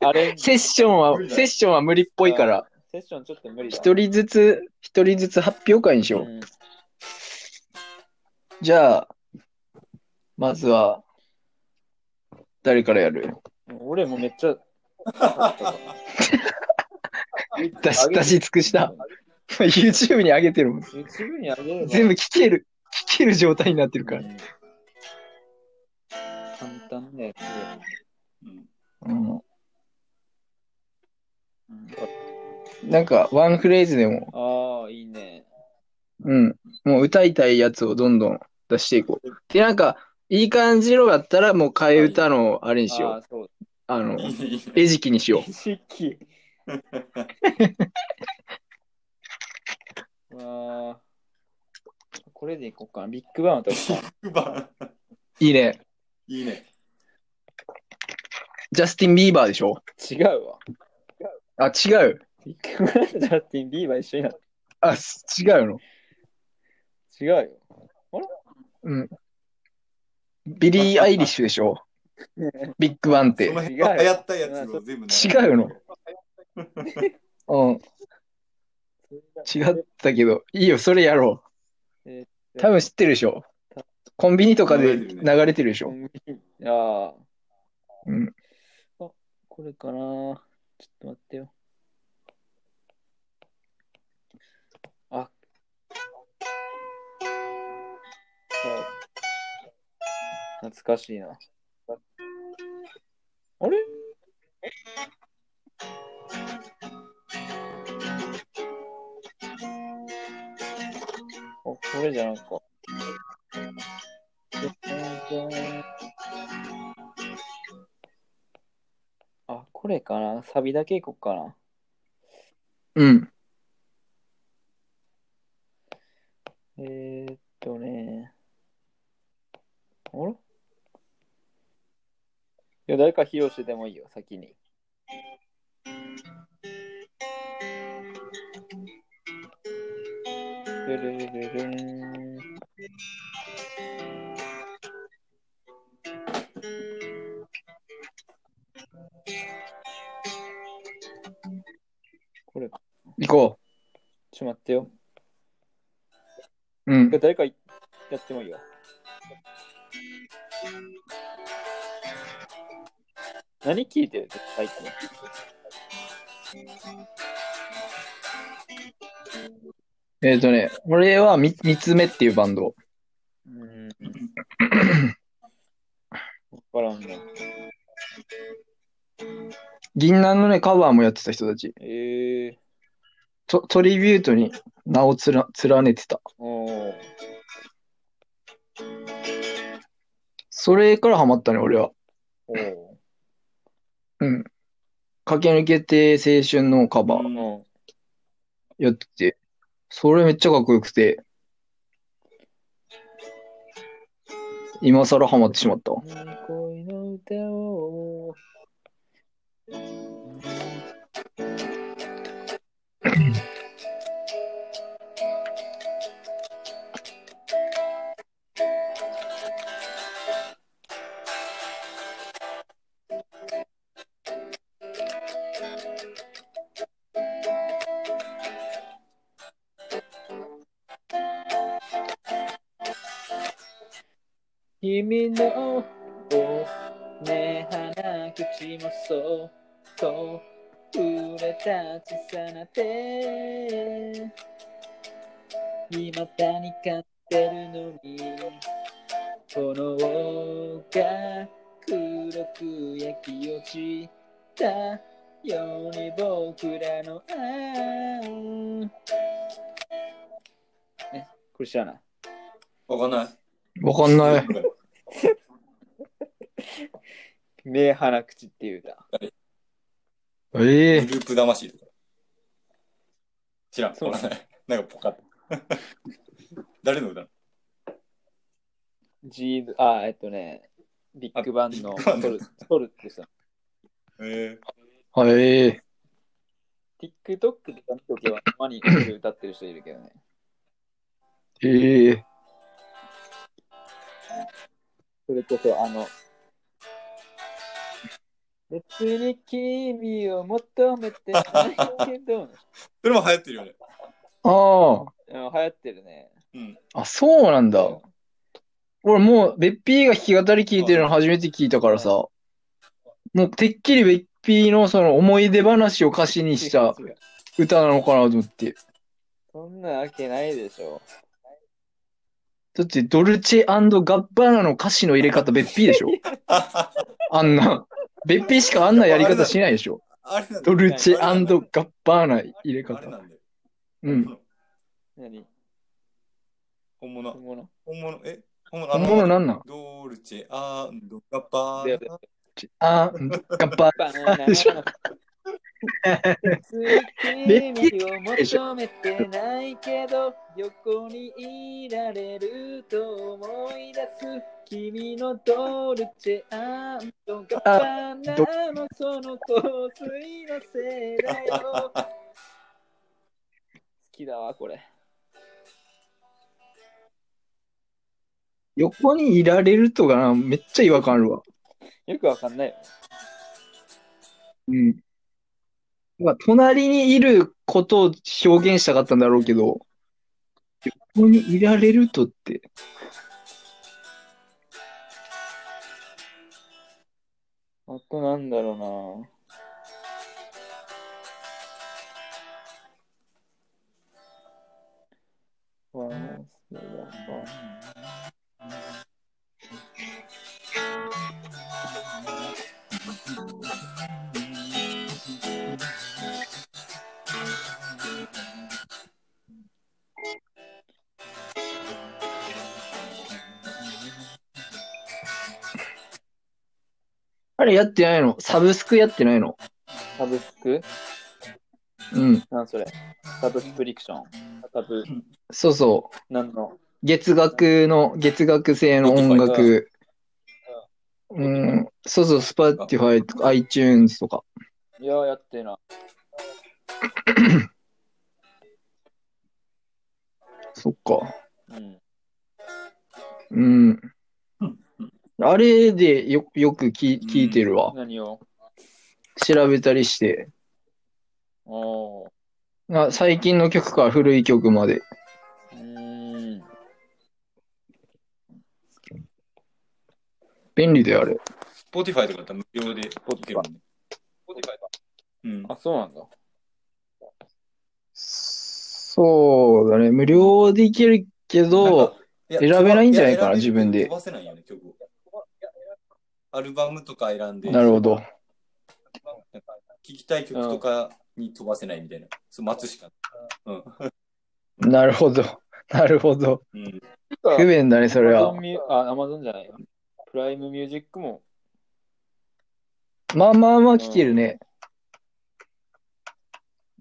あれ、セッションはセッションは無理っぽいから、セッションちょっと無理だ。一人ずつ、一人ずつ発表会にしよう。うんじゃあ、まずは、誰からやる？俺もめっちゃ、出し、出し尽くした。YouTube に上げてるもん。YouTube にあげれば全部聞ける、聞ける状態になってるから。うん簡単なやつで。うんうん、うんなんか、ワンフレーズでも、ああ、いいね。うん、もう歌いたいやつをどんどん出していこう。で、なんか、いい感じのだったら、もう替え歌のあれにしよう。あの。餌食にしよ意識。わあ。これでいこうかな。ビッグバンとか。うばう。いいね。いいね。ジャスティン・ビーバーでしょ？違うわ。あ、違う。ビッグバンとジャスティン・ビーバー一緒になって。あ、す違うの？違うよ。うん。ビリー・アイリッシュでしょ？ビッグバンってそ。の辺の流行ったやつを全部違うのうん。違ったけど、いいよ、それやろえう。多分知ってるでしょ。コンビニとかで流れてるでしょ。ああ。うん。これかな。ちょっと待ってよ。あ。そう懐かしいな。あれ？あ、これじゃなんか。あ、これかな？サビだけいこっかな。うん。誰か披露してでもいいよ、先に。ルルルルル。これ、行こう。ちょっと待ってよ。うん。誰かやってもいいよ。何聞いてる？最近。えっ、とね、俺はみ三つ目っていうバンド。うん。わからんな。銀杏のね、カバーもやってた人たち。ええトトリビュートに名をつら連ねてた。それからハマったね、俺は。うん。駆け抜けて青春のカバーうんおやってて、それめっちゃかっこよくて、今更ハマってしまった恋の歌を。君のね鼻口もそっと触れた小さな手未だに飼ってるのに炎が黒く焼き落ちたように僕らの愛えこれ知らないわかんない。わかんない。目鼻口っていう歌ええ。グループ魂とか。知らん。そう。わかんない。なんかポカッと。誰の歌 G あえっとねビッグバンのビッグバンのソルソルってさえはい、ええ。TikTok で見とけばたまに歌ってる人いるけどね。ええ。それこそあの別に君を求めてないけど それも流行ってるよね。あうん流行ってるねうん。あ、あ、そうなんだ。俺もう、べっぴーが弾き語り聞いてるの初めて聞いたからさ、もうてっきりべっぴーのその思い出話を歌詞にした歌なのかなと思って。そんなわけないでしょだって、ドルチェガッバーナの歌詞の入れ方、べっぴーでしょ？あんな。べっぴーしかあんなやり方しないでしょあれなんだドルチェガッバーナ入れ方。あれなんだよ。うん。何？本物。本物？本物？え？本物？本物なんなん？ドルチェアンドガッパでー。あ、ガッババナナでしょ別に君を求めてないけど横にいられると思い出す君のドルチェガッバナのその香水のせいだよ好きだわこれ横にいられるとかな、めっちゃ違和感あるわ。よくわかんないようん。まあ、隣にいることを表現したかったんだろうけど、横にいられるとって、あとなんだろうな。わあれやってないのサブスクやってないのサブスク？うん。なんそれ？サブスクリプションサブ、そうそう。なんの？月額の、月額制の音楽。うん。そうそう、Spotify とか iTunes とか。いや、やってな。そっか。うん。うん。あれでよ、よく聞聞いてるわ。何を？調べたりして。おーあ最近の曲から古い曲まで。うーん。便利だよ、あれ。Spotify とかだったら無料でいけるもんね。うん。あ、そうなんだ。そうだね。無料でいけるけど、選選べないんじゃないかな自分で飛ばせないよね、曲を。アルバムとか選んで、なるほど。聴きたい曲とかに飛ばせないみたいな。そう待つしかない。なるほど。なるほど。うん。うん。不便だね、それは Amazon。ミュあ、アマゾンじゃない。プライムミュージックも。まあまあまあ聞けるね。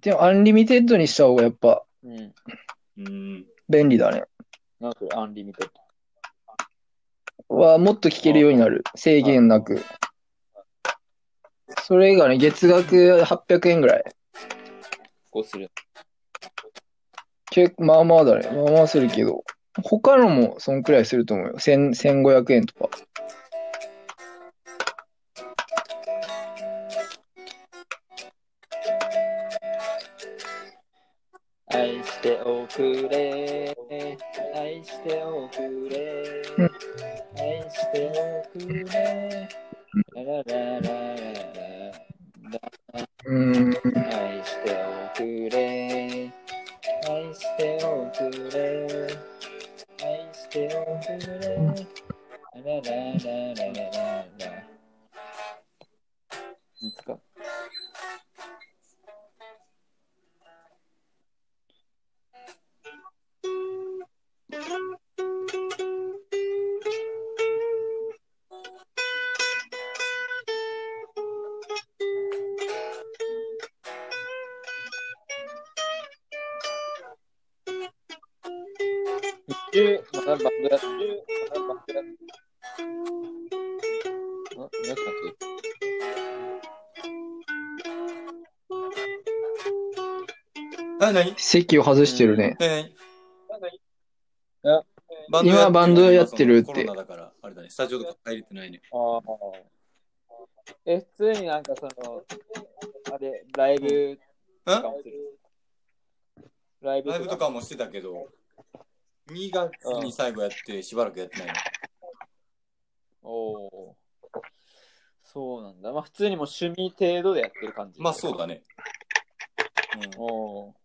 でも、アンリミテッドにした方がやっぱうん。うん。便利だね。なんかアンリミテッド。は、もっと聞けるようになる。制限なく。それがね、月額800円ぐらい。こうする。結構、まあまあだね。まあまあするけど。他のもそんくらいすると思うよ。1000 1500円とか。愛しておくれ。愛しておくれうん。愛してくれ。ララララララ愛しておくれ。愛しておくれ。愛しておくれ。ラララララララ。いつか。席を外してるね。何やバ今バンドやってるってコロナだから、あれだね、スタジオとか入れてないね。ああ。え、普通になんかその、あれ、ライブとかもする？ライブライブとかもしてたけど、2月に最後やって、しばらくやってないね。おおー。そうなんだ。まあ普通にもう趣味程度でやってる感じ。まあそうだね。うんおおー。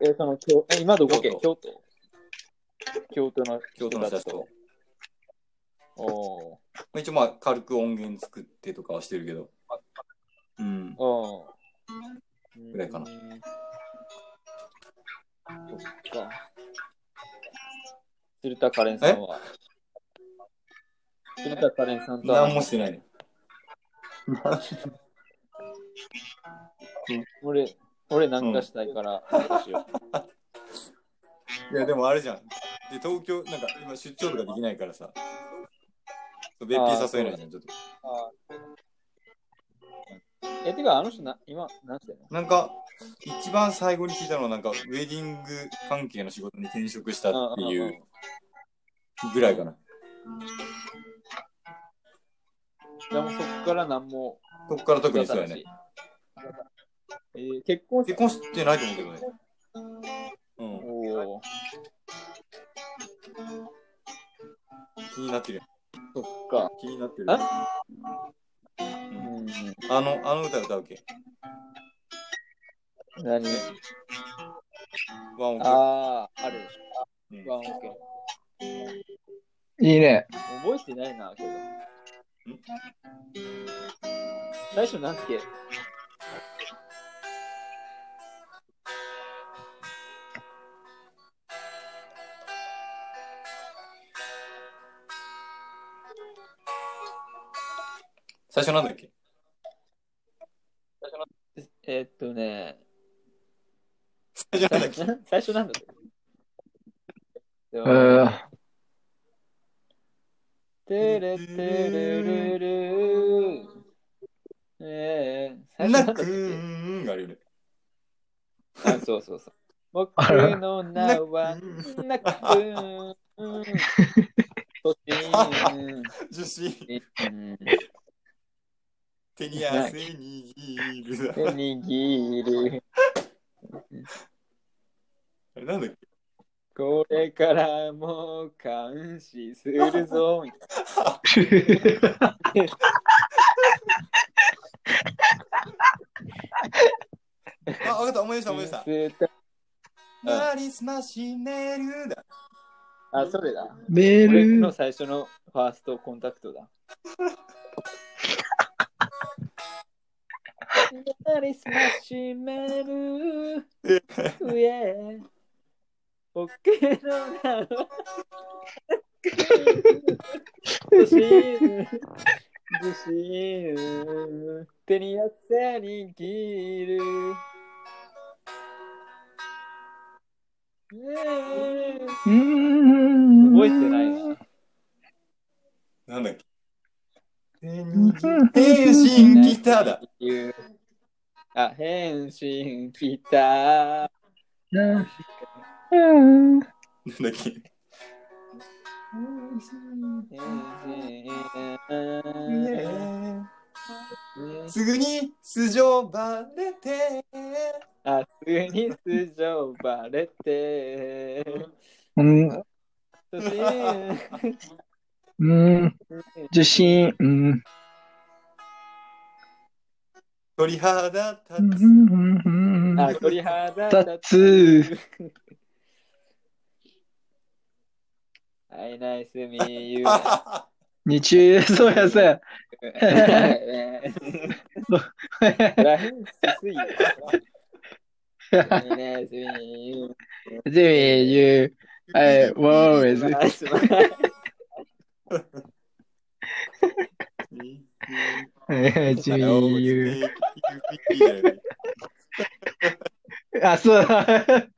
え、その、京え今どこ？県京都京都の京都の人たちと。おおまあ一応まあ軽く音源作ってとかはしてるけど。うんー。。おお。ぐらいかなうんそっか。鶴田カレンさんは。鶴田カレンさんとは何もしてないね。俺、俺なんかしたいから、どうしよう。いやでもあれじゃん。で、東京、なんか今出張とかできないからさ。そうべっぴー誘えないじゃん、ちょっと。え、てか、あの人な、今、なんていうの？なんか、一番最後に聞いたのは、なんか、ウェディング関係の仕事に転職したっていうぐらいかな。でもそっから何も。そこから特にそうやね。えー結婚結婚してないと思うけどね。うん。おお、気になってる。そっか。気になってる。あ？うんうん。あの、あの歌歌うけ。何？ワンオク。ああ、あるでしうんょ。ワンオケ。いいね。覚えてないな、けど。最初なんて最初なんだっけ？えーっとね、最初なんだっけ？最初なんだっけ？でえてれてれれれえー、最初なんだっけ？ーんがあるよね。あ、そうそうそう。僕の名は なくーん。そし受信ん。手に汗握るだ。握る。なんだっけ？これからも監視するぞ。あ、わかった、思い出した、思い出した。なりすましめるだ。あ、それだ。メー俺のル。最初のファーストコンタクトだ。なりすましめる？うえ。僕の名は。自信自信手に汗握る。覚えてないな。なんだっけ？変身ギターだ。あ、変身きた。なんだっけすぐに素性バレて。あ、すぐに素性バレて。うんうん受信うん鳥肌立うつ。んあ、鳥肌立つ。はい、ナイスミーユー。あ日中そうやそうやラヘンスすぎよ。はい、ナイスミーユー。で、you, I always. ナイスマジミー、you. あ、そうだ。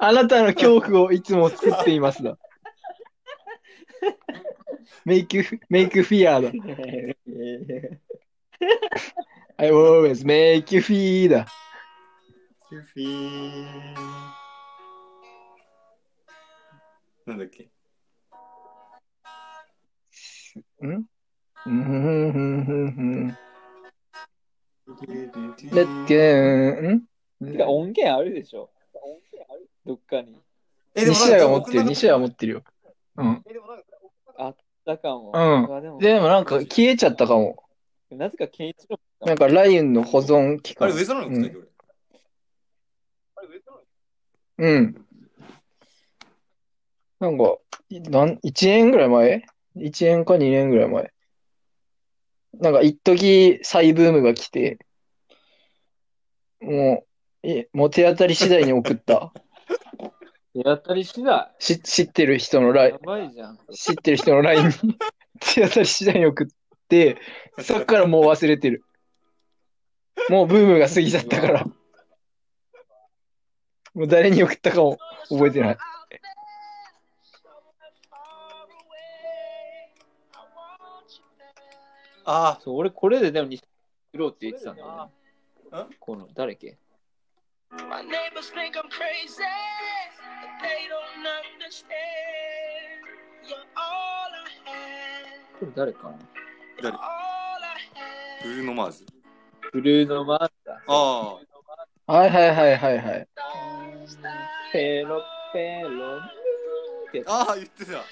あなたの恐怖をいつも作っていますだ。make, you- make fear だ。I always make you feel だ。なんだっけ？ん？うんふんふんふんふんだっけんてか音源あるでしょどっかに。え、でも西田が持ってる、西田が持ってるよ。うん。だかも。うんあでもでもなんか消えちゃったかも。なぜかケンイチロなんかライオンの保存期間あれ、。上空のの使ったっけ俺。うん。なんか、いなん1年ぐらい前 ?1 年か2年ぐらい前？なんか一時再ブームが来て、もう、え、もう手当たり次第に送った。手当たり次第？し知ってる人のライやばいじゃん。知ってる人の LINE に手当たり次第に送って、そっからもう忘れてる。もうブームが過ぎちゃったから。もう誰に送ったかも覚えてない。ああ、そう、俺これででも2000ろって言ってたんだ、この誰っけ誰かな？ブルーノマーズ。ブルーノマーズだ。あはいはいはいはいはい。ペロペロ。ああ言ってた、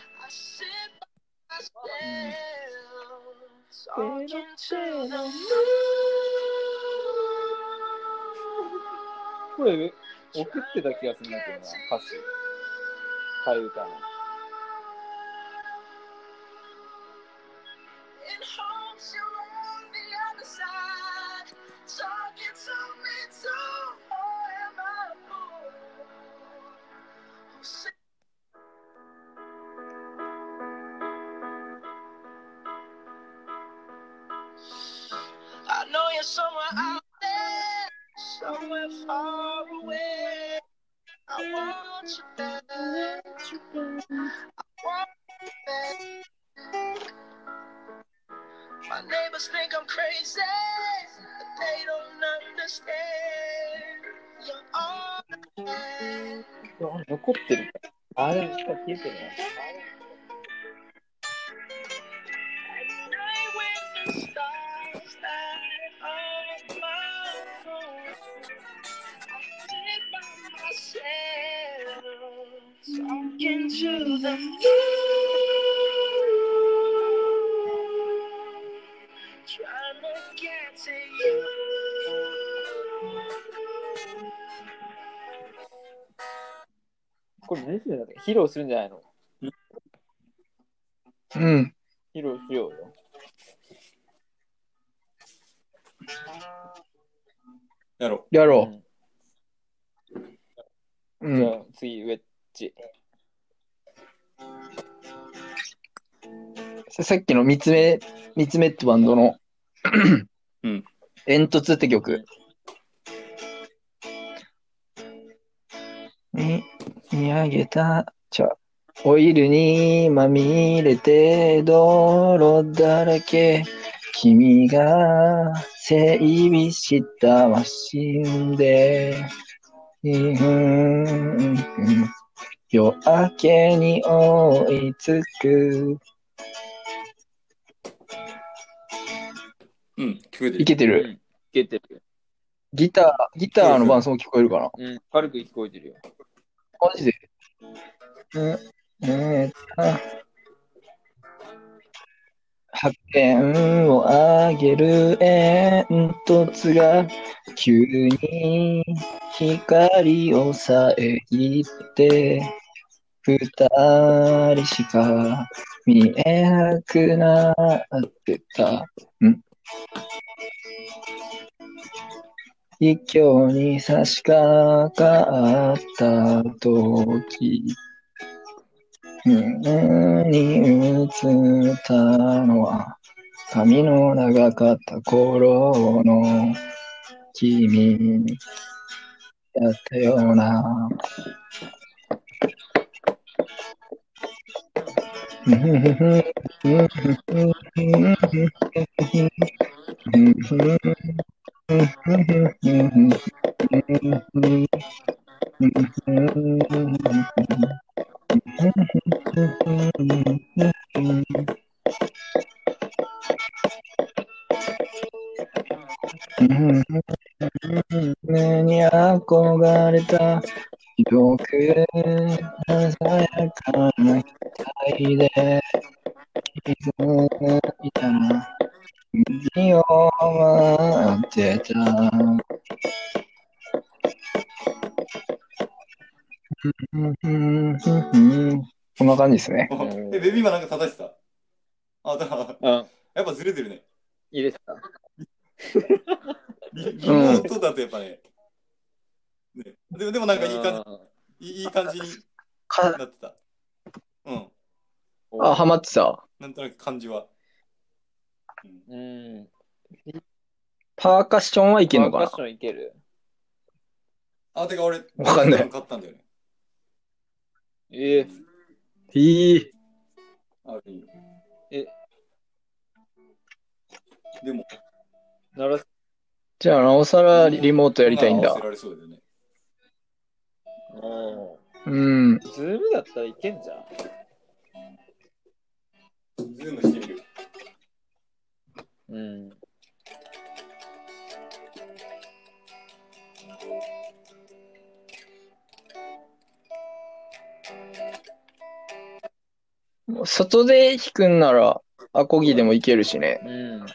これ送ってた気がするんだけどな、歌詞。替え歌の。Trying to get to you. これ何するんだっけ？披露するんじゃないの？うん。披露しようよ。やろやろう。う。うんん。じゃあ次、ウェッジ。さっきの三つ目、三つ目ってバンドの、うん。煙突って曲。に、見上げた、じゃあオイルにまみれて泥だらけ。君が整備したマシンで、うん夜明けに追いつく。う。うん、聞こえてる。いけてる。うん。いけてる。ギター、ギターの伴奏も聞こえるかな？うん。軽く聞こえてるよ。マジで？うん、えー、あ発見をあげる煙突が急に光を遮って二人しか見えなくなってた。ん？一挙に差し掛かった時、うんに映ったのは、髪の長かった頃の君だったような。胸に憧れた？よく鮮やかな光で気づいたら君を待ってた。こん。な感じですね。え、ベビーマンなん。か叩いてたあ、だから、うん。やっぱずれてるね。いいですかリリモートだとやっぱね。ねでもでもなんかいい感じ、いい感じにかなってた。うん。あ、ハマってた。なんとなく感じは。うんうん。パーカッションはいけんのかなパーカッションいけるあ、てか俺、わかんない買ったんだよね。ええいい。あ、いいよ。えでも、ならじゃあ、なおさらリモートやりたいんだ合わせ。られそうだよね。うん。うん。ズームだったらいけんじゃん。ズームしてみる。うん。外で弾くんなら、アコギでもいけるしね。うん。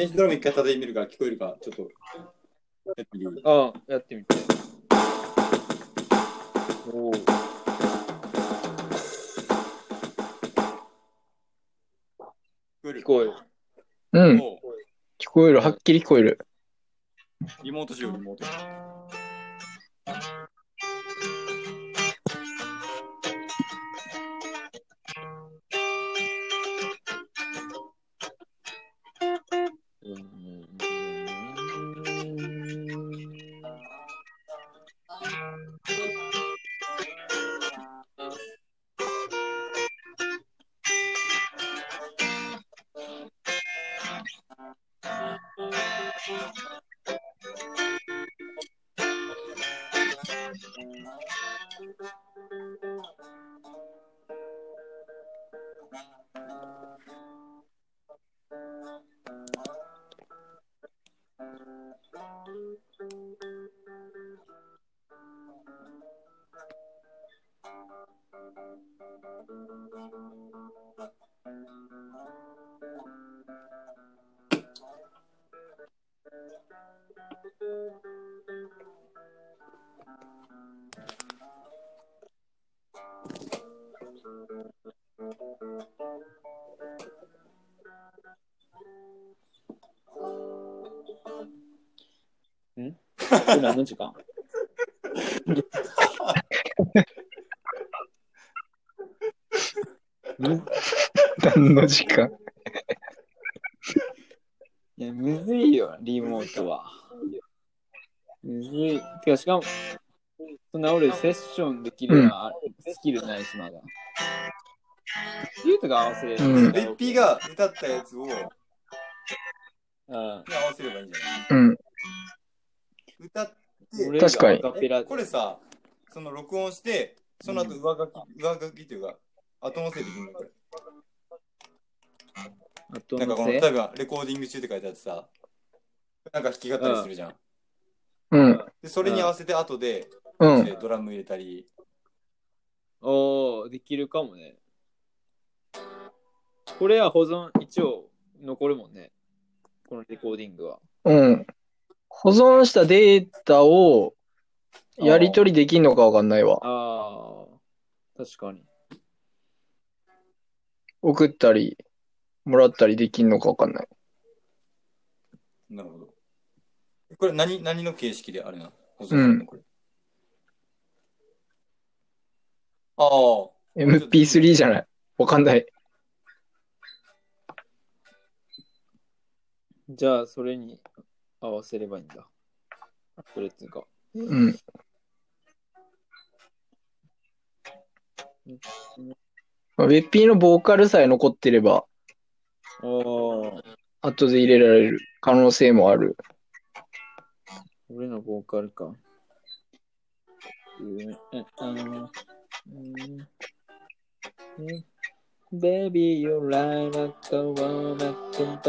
電子ドラム一回叩いてみるから聞こえるか、ちょっと。やってみるあやってみて。おお。聞こえる聞こえる。うん。聞こえる。はっきり聞こえる。リモートしよう、リモート。何の時間？む何の時間？いや、むずいよ、リモートは。むずい。てか、しかも、そんな俺セッションできるような、スキルないし、まだ。ユートが合わせれる。うッピーが歌ったやつをにうん。合わせればいいんじゃない？うん。確かにアカペラえこれさ、その録音して、その後上書き、上書きっていうか、後乗せできるのこれ。あとなんかこの、例えばレコーディング中って書いてあってさ、なんか弾き語りするじゃん。うん。で、それに合わせて後で、うん。でドラム入れたり、おー、できるかもね。これは保存、一応残るもんね。このレコーディングは。うん。保存したデータをやり取りできんのかわかんないわ。ああ、確かに。送ったり、もらったりできんのかわかんない。なるほど。これ何、何の形式であれなの？保存するのこれ。ああ。MP3 じゃない。わかんない。じゃあ、それに合わせればいいんだ。それっていうか。うん。まあ、ウェッピーのボーカルさえ残ってれば、おー、後で入れられる可能性もある。俺のボーカルか。うん、うん、うん。Baby, you're right like a one I can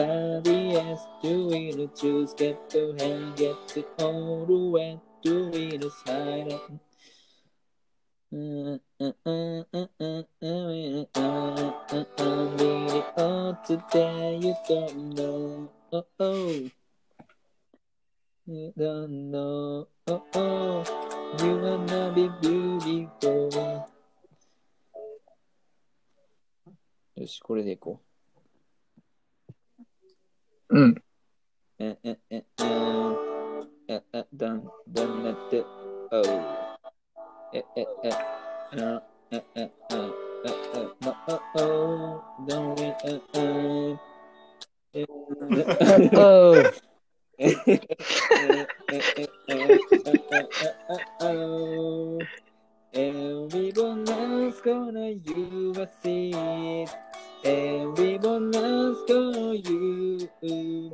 do we the choose get to hang, get to hold, the way do we the side up Oh, today you don't know. Oh, oh. You don't know. Oh, oh. You wanna be beautiful. よしこれでいこうん。うええええええだんだんなっておうえええあえええええええええおうえええええ Everyone else gonna you a see Everyone's for you,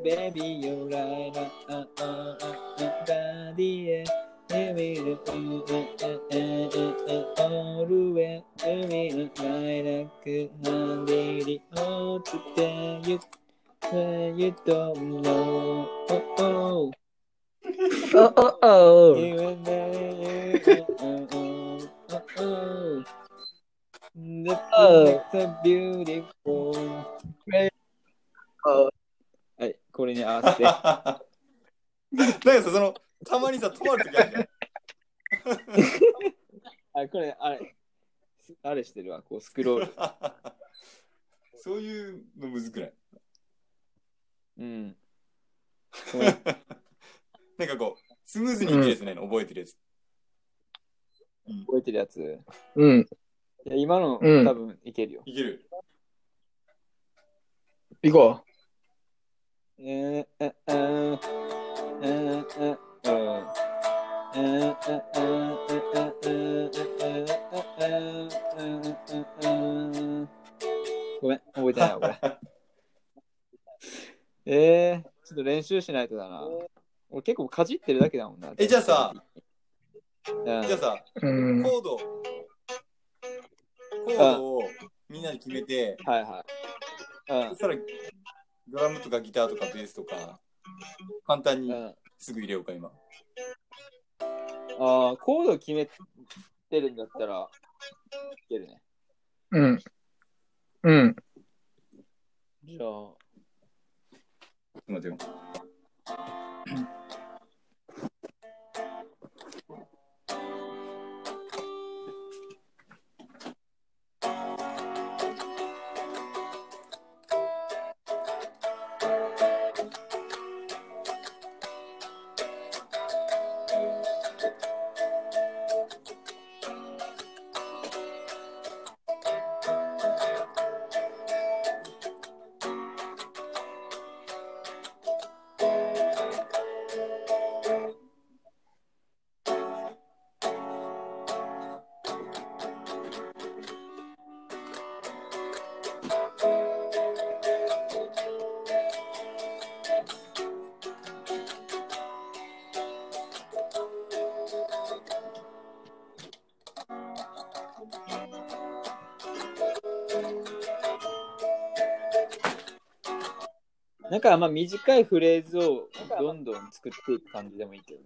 baby, you're right. Uh, uh, uh, everybody, every all the way, every night I could handle it all to tell you, you don't know. Oh, oh. oh, oh, oh. The Oh. feeling's so beautiful. はい、これに合わせて。なんかさ、その、たまにさ、止まるときあるじゃん。あ、これ、あれ、すあれしてるわ、こうスクロール。そういうのむずくない？うん。ごめんなんかこう、スムーズにいけるやつないの、覚えてるやつ。覚えてるやつ？うん。いや今の、うん多分いけるよ。いける行こえー、え、え、え、え、え、え、え、え、ごめん、覚えてないわ、これ。えー、ちょっと練習しないとだな。俺結構かじってるだけだもんな。えじゃあさ、うん、じゃあさ、う。うん。コード、コードをみんなで決めて、はいはい。そしたらドラムとかギターとかベースとか、簡単に。すぐ入れようか、今。ああ、コード決めてるんだったら、いけるね。うん。うん。じゃあ、待てよ。かまあ短いフレーズをどんどん作っていく感じでもいいけどな。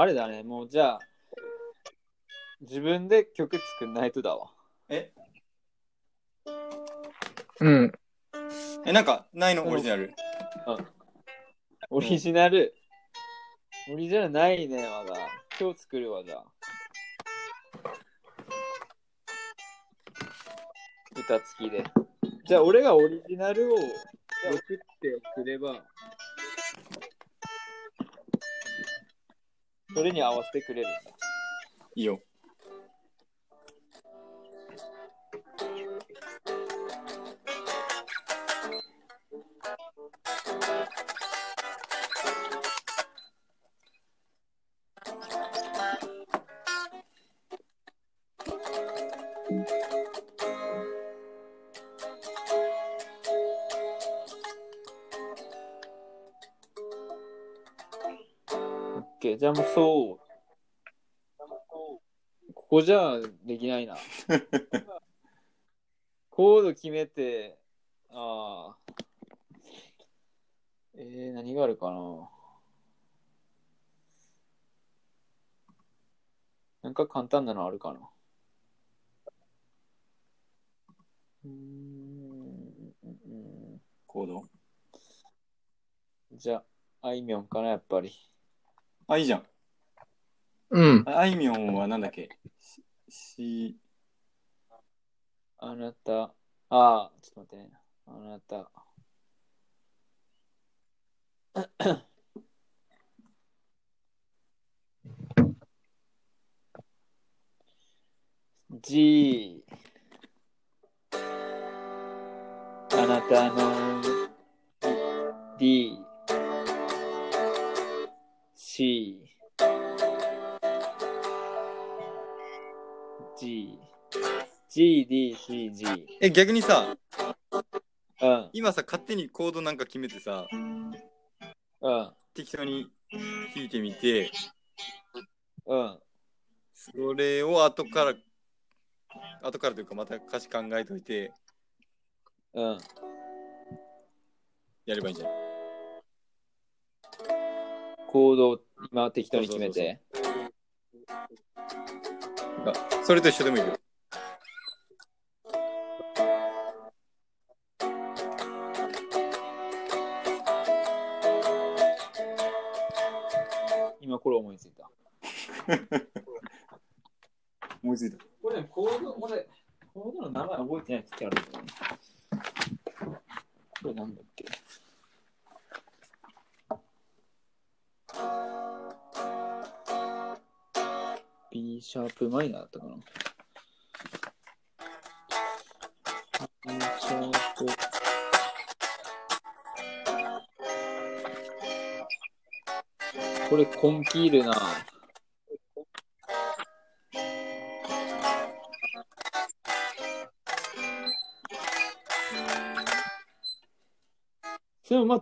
あれだね、もうじゃあ、自分で曲作んないとだわ。え？うん。え、なんか、ないの？オリジナル？オリジナル、オリジナルないね、まだ。今日作るわ、じゃあ。歌付きで。じゃあ、俺がオリジナルを送ってくれば、それに合わせてくれるんだ。いいよ。オッケー、じゃあもうそう。ここじゃできないな。コード決めて、ああ。えー、何があるかな。なんか簡単なのあるかな。うんコード。じゃあ、あいみょんかな、やっぱり。あ、いいじゃん。うん。ああいみょんはなんだっけ？し、し、あなた、ああ、ちょっと待ってね。あなた。G あなたの D C G G D C G え、逆にさ、うん。今さ、勝手にコードなんか決めてさ、うん。適当に弾いてみて、うん。それを後から、後からというか、また歌詞考えといて、うん。やればいいんじゃないコードを今適当に決めてあそれと一緒でもいいよ。今これ思いついた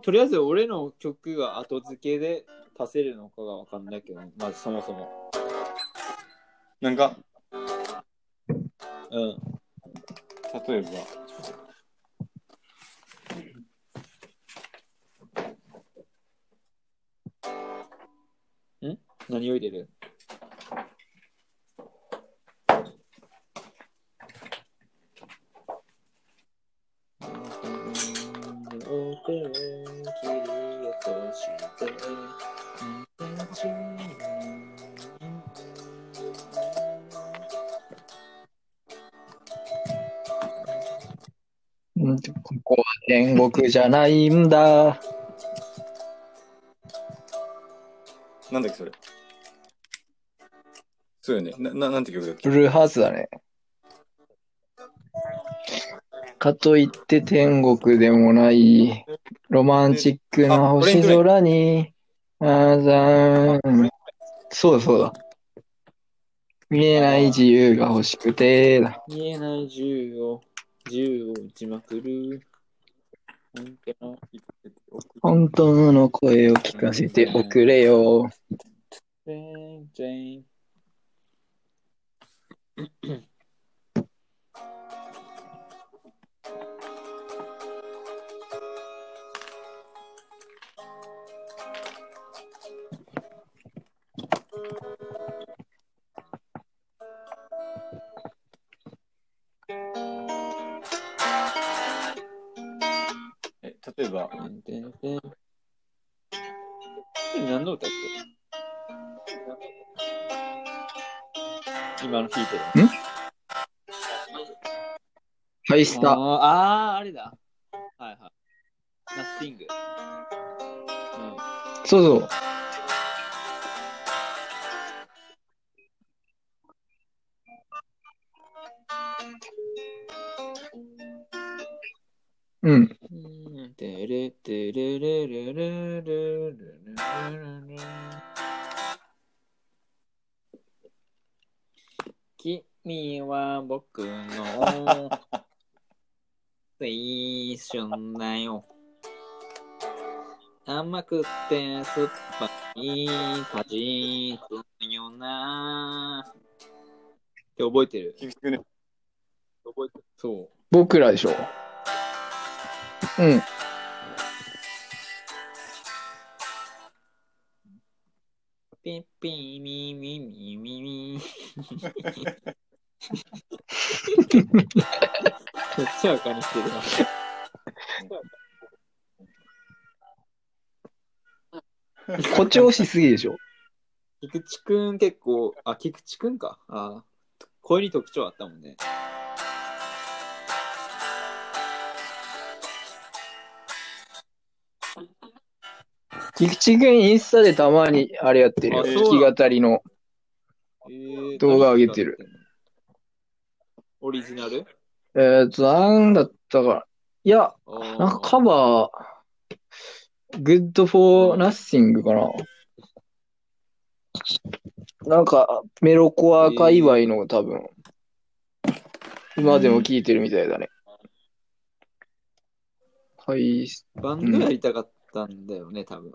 とりあえず俺の曲が後付けで足せるのかがわかんないけどまずそもそも。なんか、うん。例えば、何を入れる？は天国じゃないんだ。なんだっけ、それ。そうよね。な、ななんて曲だっけ？ブルーハーツだね。かといって天国でもない、ロマンチックな星空に、あざん。そうだそうだ。見えない自由が欲しくてだ。見えない銃を、銃を撃ちまくる。本当の声を聞かせておくれよ。例えば、てんてんてん。これ何の歌っけ今の聞いてる？ハイスタ。あーあー、あれだ。はいはい。ナッシング。そうそう。くて酸っぱい果ような。って覚えてる？厳しくね。覚えてるそう。僕らでしょ。うん。ピッピーミーミーミーミーミー。めっちゃ赤にしてるな。誇張しすぎでしょ。菊池くん結構、あ、菊池くんか。あ声に特徴あったもんね。菊池くんインスタでたまにあれやってる弾き語りの。えー動画上げてる。オリジナル？えっと、なんだったかな。いや、ななんかカバー、Good for Nothing かな。なんか、メロコア界隈の多分、今でも聴いてるみたいだね。はい。バンドやりたかったんだよね、多分。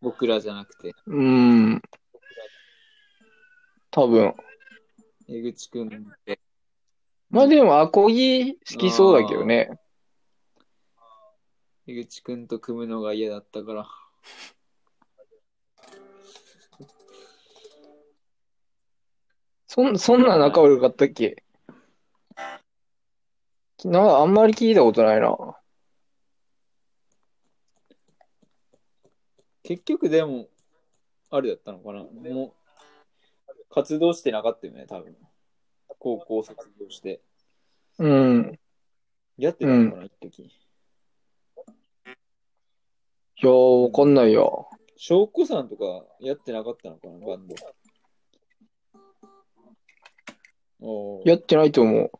僕らじゃなくて、うーん。多分。江口くんって。まあでも、アコギ好きそうだけどね。江口くんと組むのが嫌だったから。そん、そんな仲悪かったっけ？なあんまり聞いたことないな。結局でも、あれだったのかな？もう、活動してなかったよね、多分。高校卒業して。うん。やってたのかな、一時。いやー、わかんないよ。翔子さんとかやってなかったのかな、バンド。おーやってないと思う。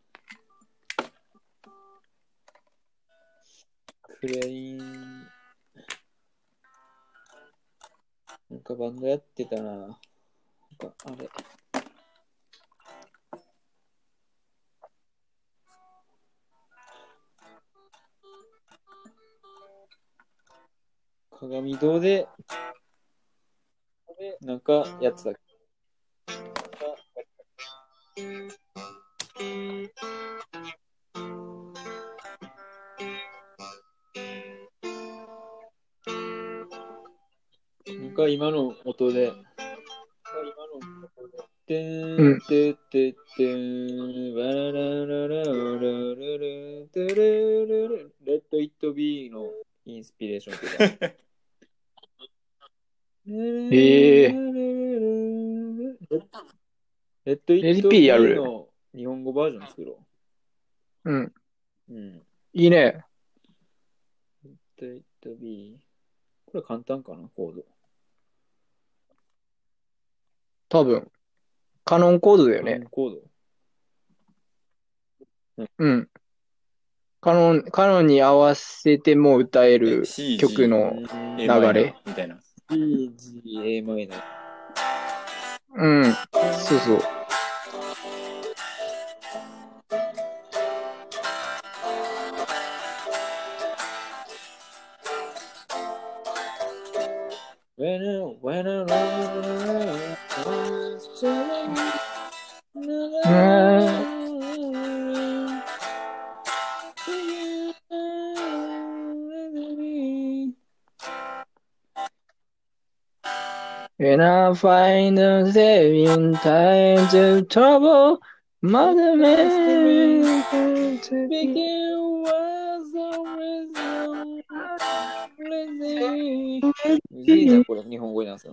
クレイン。なんかバンドやってたな。なんかあれ。鏡堂で、なんかやってた。なんか今の音で、てうん。んてってってん、わらららららららてれれれ。レッド・イット・ビーのインスピレーションっていうか。へ えレッド・イット・ LP るーの日本語バージョン作ろうん。う。うん。いいね。レッド・イット・ビー。これ簡単かな、コード。多分。カノンコードだよね。コード。うん。カノン、カノンに合わせても歌える曲の、流れみたいな。ー。うん、そうそう。When I, when I, when I, When I find a saving time to trouble, Mother Mary, Begin was always already. むずいな、これ、日本語になさ。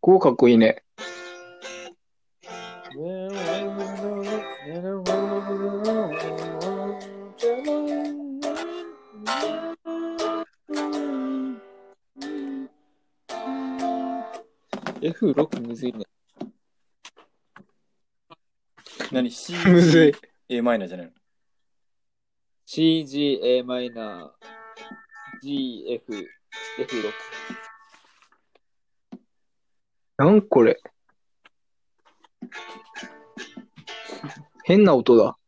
こうかっこいいね。F6 むずいね。何 ?C、むずい。A マイナーじゃないの？C、G、A マイナー、G、F、F6。なんこれ？変な音だ。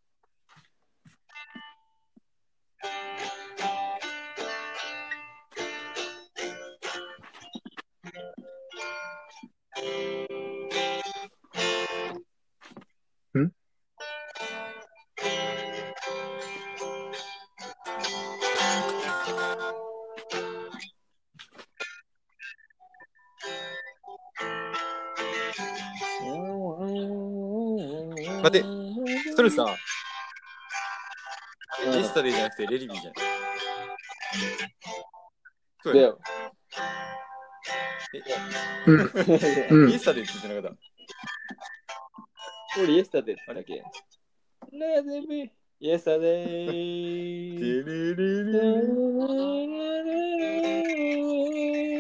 待てそれさ、うんイエスタデイじゃなくてレリビーじゃないそうやだよ。うんイエスタデイって言ってなかった？俺、イエスタデーだっけ？Let it be yesterday. テレレ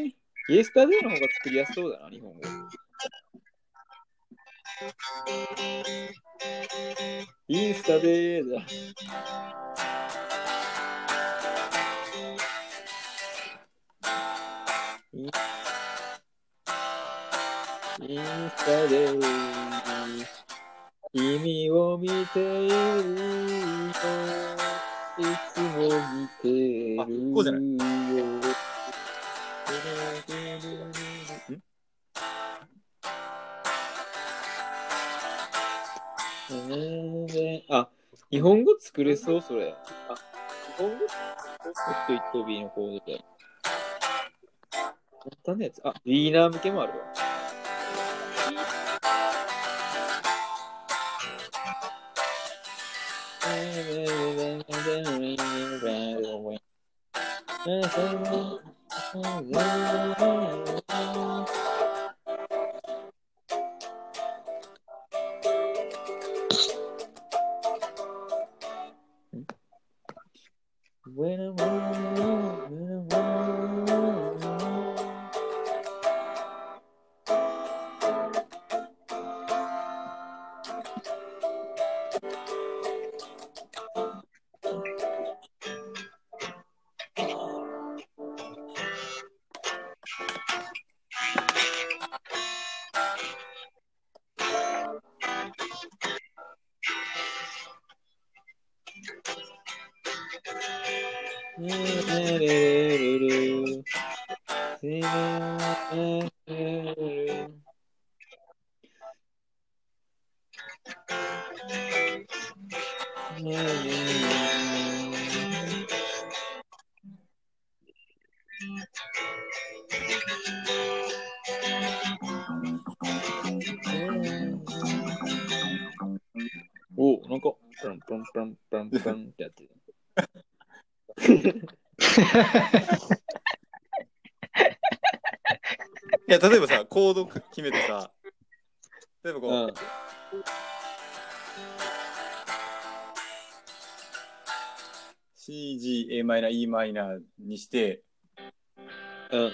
レイエスタデーの方が作りやすそうだな、日本語。イエスタデーだ。インスタで君を見ているよいつも見てるよ。日本語作れそう、それ。あ、日本語作れそう。もっと一飛びのコードで。簡単なやつ。あ、ビーナー向けもあるわ。when I にして、うん。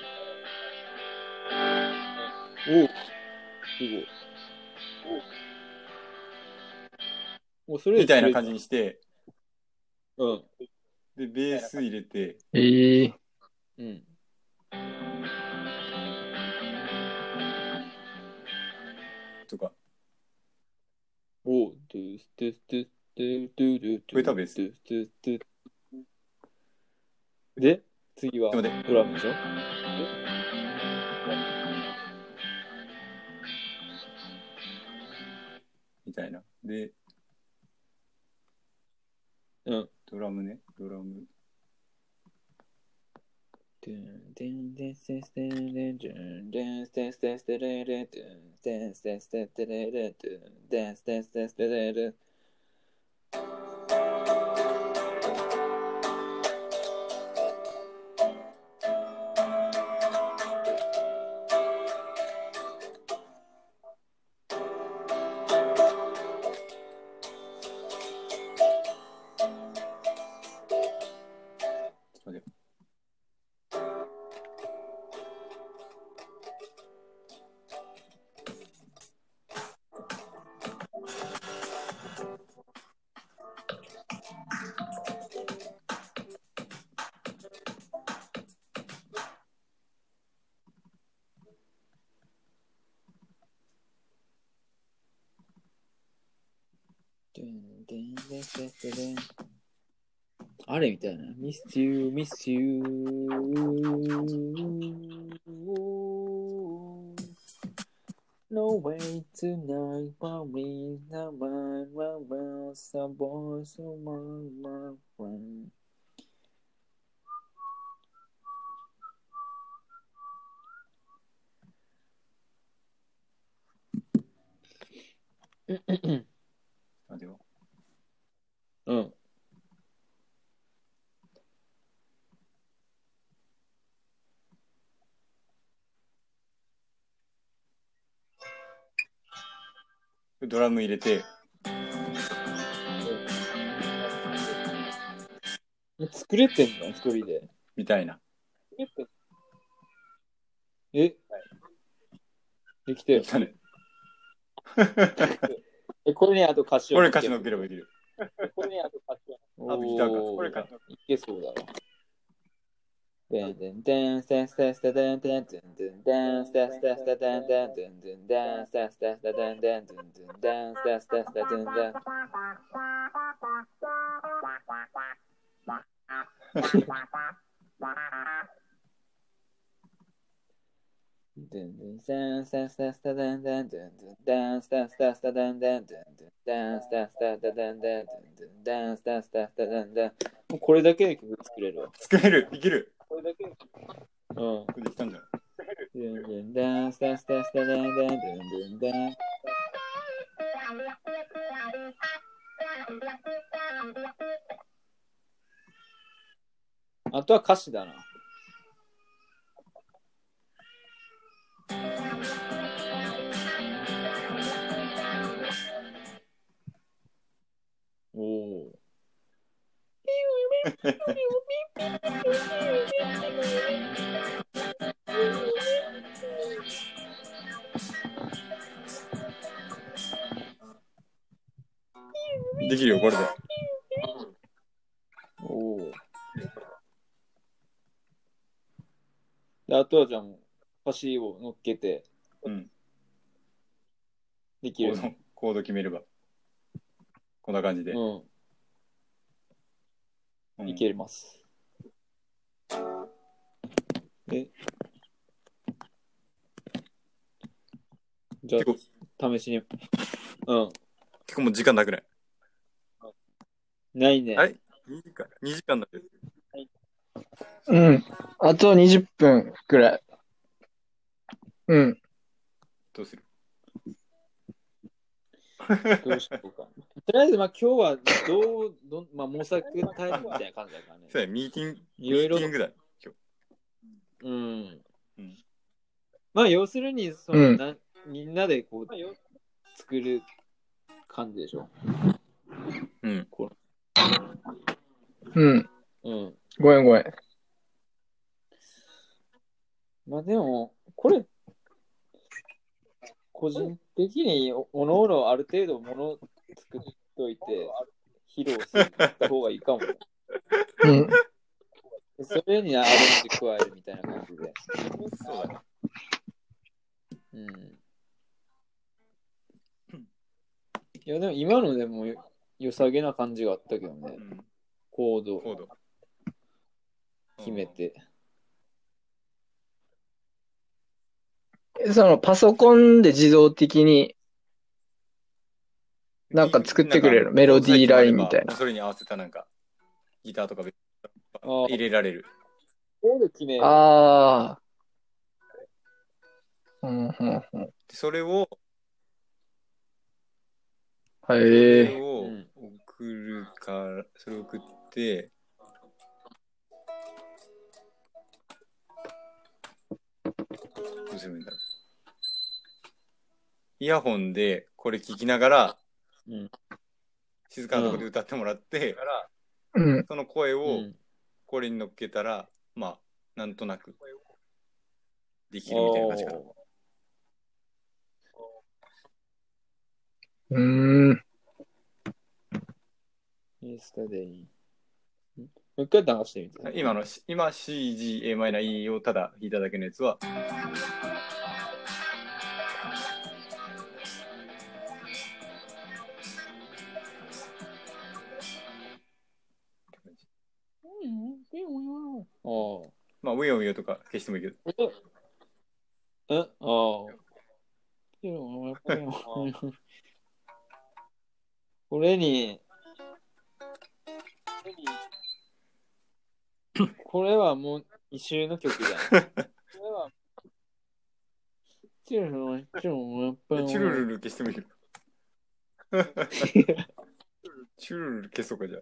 おうすごい。おうそれみたいな感じにして、うん。で、ベース入れて、ええうん。ドラムね、ドラム。ドゥンデンデンセンスデンデンジュンデンスデンスデンスデレレドゥンデンスデンスデンスデレレドゥンデンスデンスデンスデレレ Miss you, miss you. ドラム入れて、作れてんの？一人で？みたいな。え？できたよ。来ね。え、これにあと歌詞をこれ歌詞乗っければいける。これにあと歌詞を。あギターかおこれ歌詞いけそうだろ。でんでんでんせんせんせんでんでんでんでんでんせんせんせんでんでんでんでんでんせんせんせんでんでんでんでんでんせんせんせんでんでんでんでんせんせんせんせんでんでんでんでんせんせんせんでんでんでんでんせんせんでんでんでんでんせんせんでんでんでんもうこれだけで曲作れるわ。作れるいけるこれだけうん。これできたんじゃない？でんでんでんせんせんせんでんでんでんでんでんあとは歌詞だな。おお。できるよ、これで。おお。で、あとはじゃあもう、歌詞を乗っけてうん。できるコー。ド、コード決めれば。こんな感じで。う。うんんいけます。え？じゃ結構、あ、試しに。うん。結構もう時間なくない？ないね。はい ?2 時間、2時間なんです。うん。あと20分くらい。うん。どうする？どうしようか。とりあえず、まあ今日はどう、どんまあ模索タイムみたいな感じだからね。そうや、ミーティング、いろいろミーティングだ。今うん。うんまあ要するにその、うんなみんなでこう作る感じでしょ。日。うん。うん。うん。ごめんごめん。まあでも、これ、個人的におおのおのある程度もの作っといて、披露した方がいいかも。うん。でそれにアレンジ加えるみたいな感じで。そうだね。うん。いや、でも今のでもよ良さげな感じがあったけどねう。ん。コードコード。決めて。そのパソコンで自動的になんか作ってくれるメロディーラインみたいなそれに合わせたなんか、ギターとか入れられる。ああ。うん、うん、うん。でそれを、そへれえ。をうん送るから、それを送って、どうすればいいんだろう。イヤホンでこれ聞きながら、うん静かなところで歌ってもらって、うん。その声うをんこれに乗っけたら、まあ、なんとなくできるみたいな感じかな。おうーん。ーインスタでいい。んもう一回流してみて。今の、今 CGAmE をただ弾いただけのやつは、ああ。まあ、ウヨウヨとか消してもいいけど、え？ああ。でもやっぱりこれに、これはもう一周の曲じゃん。これは、チュルルチュルルやっぱりチュルルル消してもいいよ。チュルルル消そうか、じゃ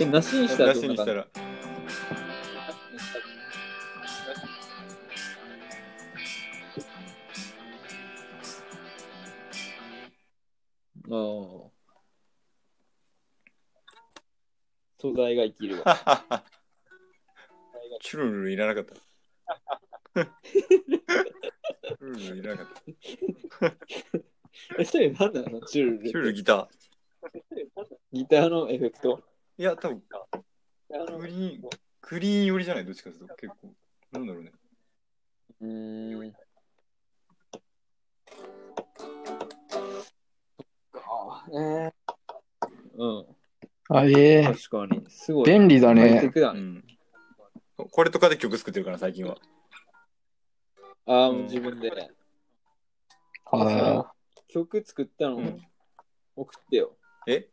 え、なしにあ。したらなしにしたら、ああ。素材が生きるわ。チュルルルいらなかった。チュルルルいらなかった。え、それ何なの？チュルルル。チュルルルギター。ギターのエフェクト？いや、多分クリーン、クリーン寄りじゃない？どっちかというと、結構。なんだろうね。うーん。ああ、えうん。あ、ええ。確かに。すごい。便利だね。クだね。うん。これとかで曲作ってるから、最近は。ああ、もう自分で。あ曲作ったの？うん送ってよ。え？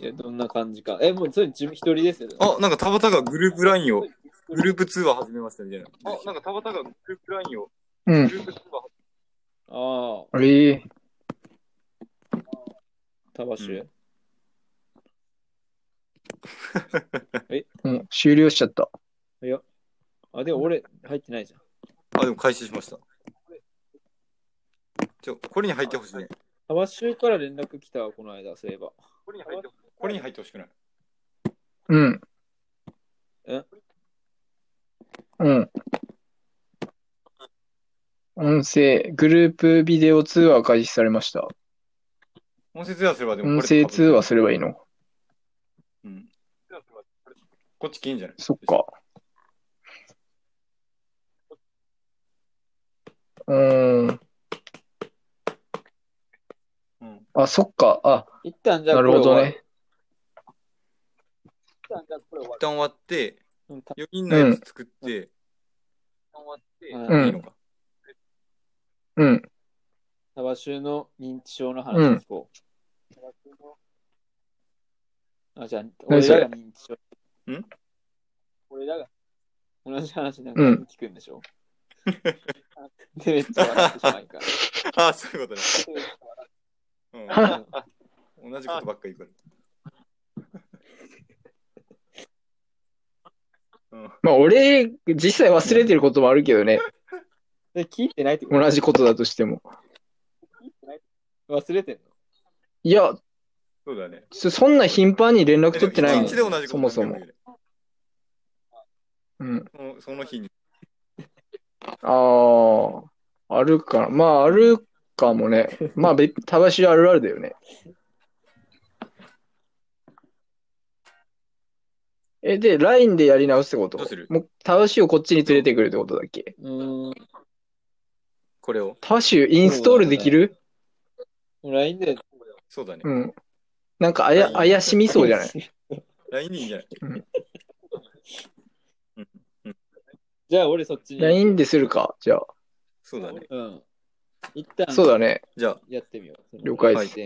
いや、どんな感じか。え、もうそれ自分一人ですよ。あ、なんか田畑がグループラインを、グループ通話始めましたみたいな。あ、なんか田畑がグループラインを、うん。グループ通話ああ、ええ。タバシ？ュ。うん。終了しちゃった。いや。あ、でも俺入ってないじゃん。あ、でも開始しました。ちょ、これに入ってほしいね。タバシュから連絡来たわ、この間、そういえば。これに入ってこれに入ってほしくない。うん。え？うん。音声、グループビデオ通話開始されました。音声通話すればでも音これと声通話すればいいの？うん。こっち切んじゃない？そっか。うーん。うん。あ、そっか。あ、一旦じゃあなるほどね。一旦終わ一旦終わって、る。4人のやつ作って、うんいいのか。うん。タバシュの認知症の話聞こう。あ、じゃあ、俺らが認知症。ん？俺らが同じ話なんか聞くんでしょ、で、めっちゃ笑ってしまいから。あ、そういうことね。うん、同じことばっかり言うから。うん、まあ、俺、実際忘れてることもあるけどね。で、聞いてないってこと？同じことだとしても。忘れてんの？いや、そうだね。そそんな頻繁に連絡取ってないもん一日。で同じことそもそもうん。そのその日に。ああ、あるかな。まあ、あるかもね。まあ、べたわしあるあるだよね。え、で、LINE でやり直すってこと？どうする？もう、たわしをこっちに連れてくるってことだっけ？うーん。これを？たわしインストールできる？LINE で、そうだね。うん。なんかあや、怪しみそうじゃない？LINE でいいんじゃない？じゃあ俺そっちに。?LINE でするか？じゃあ。そうだね。うん。一旦そうだね。じゃあ、やってみよう。了解です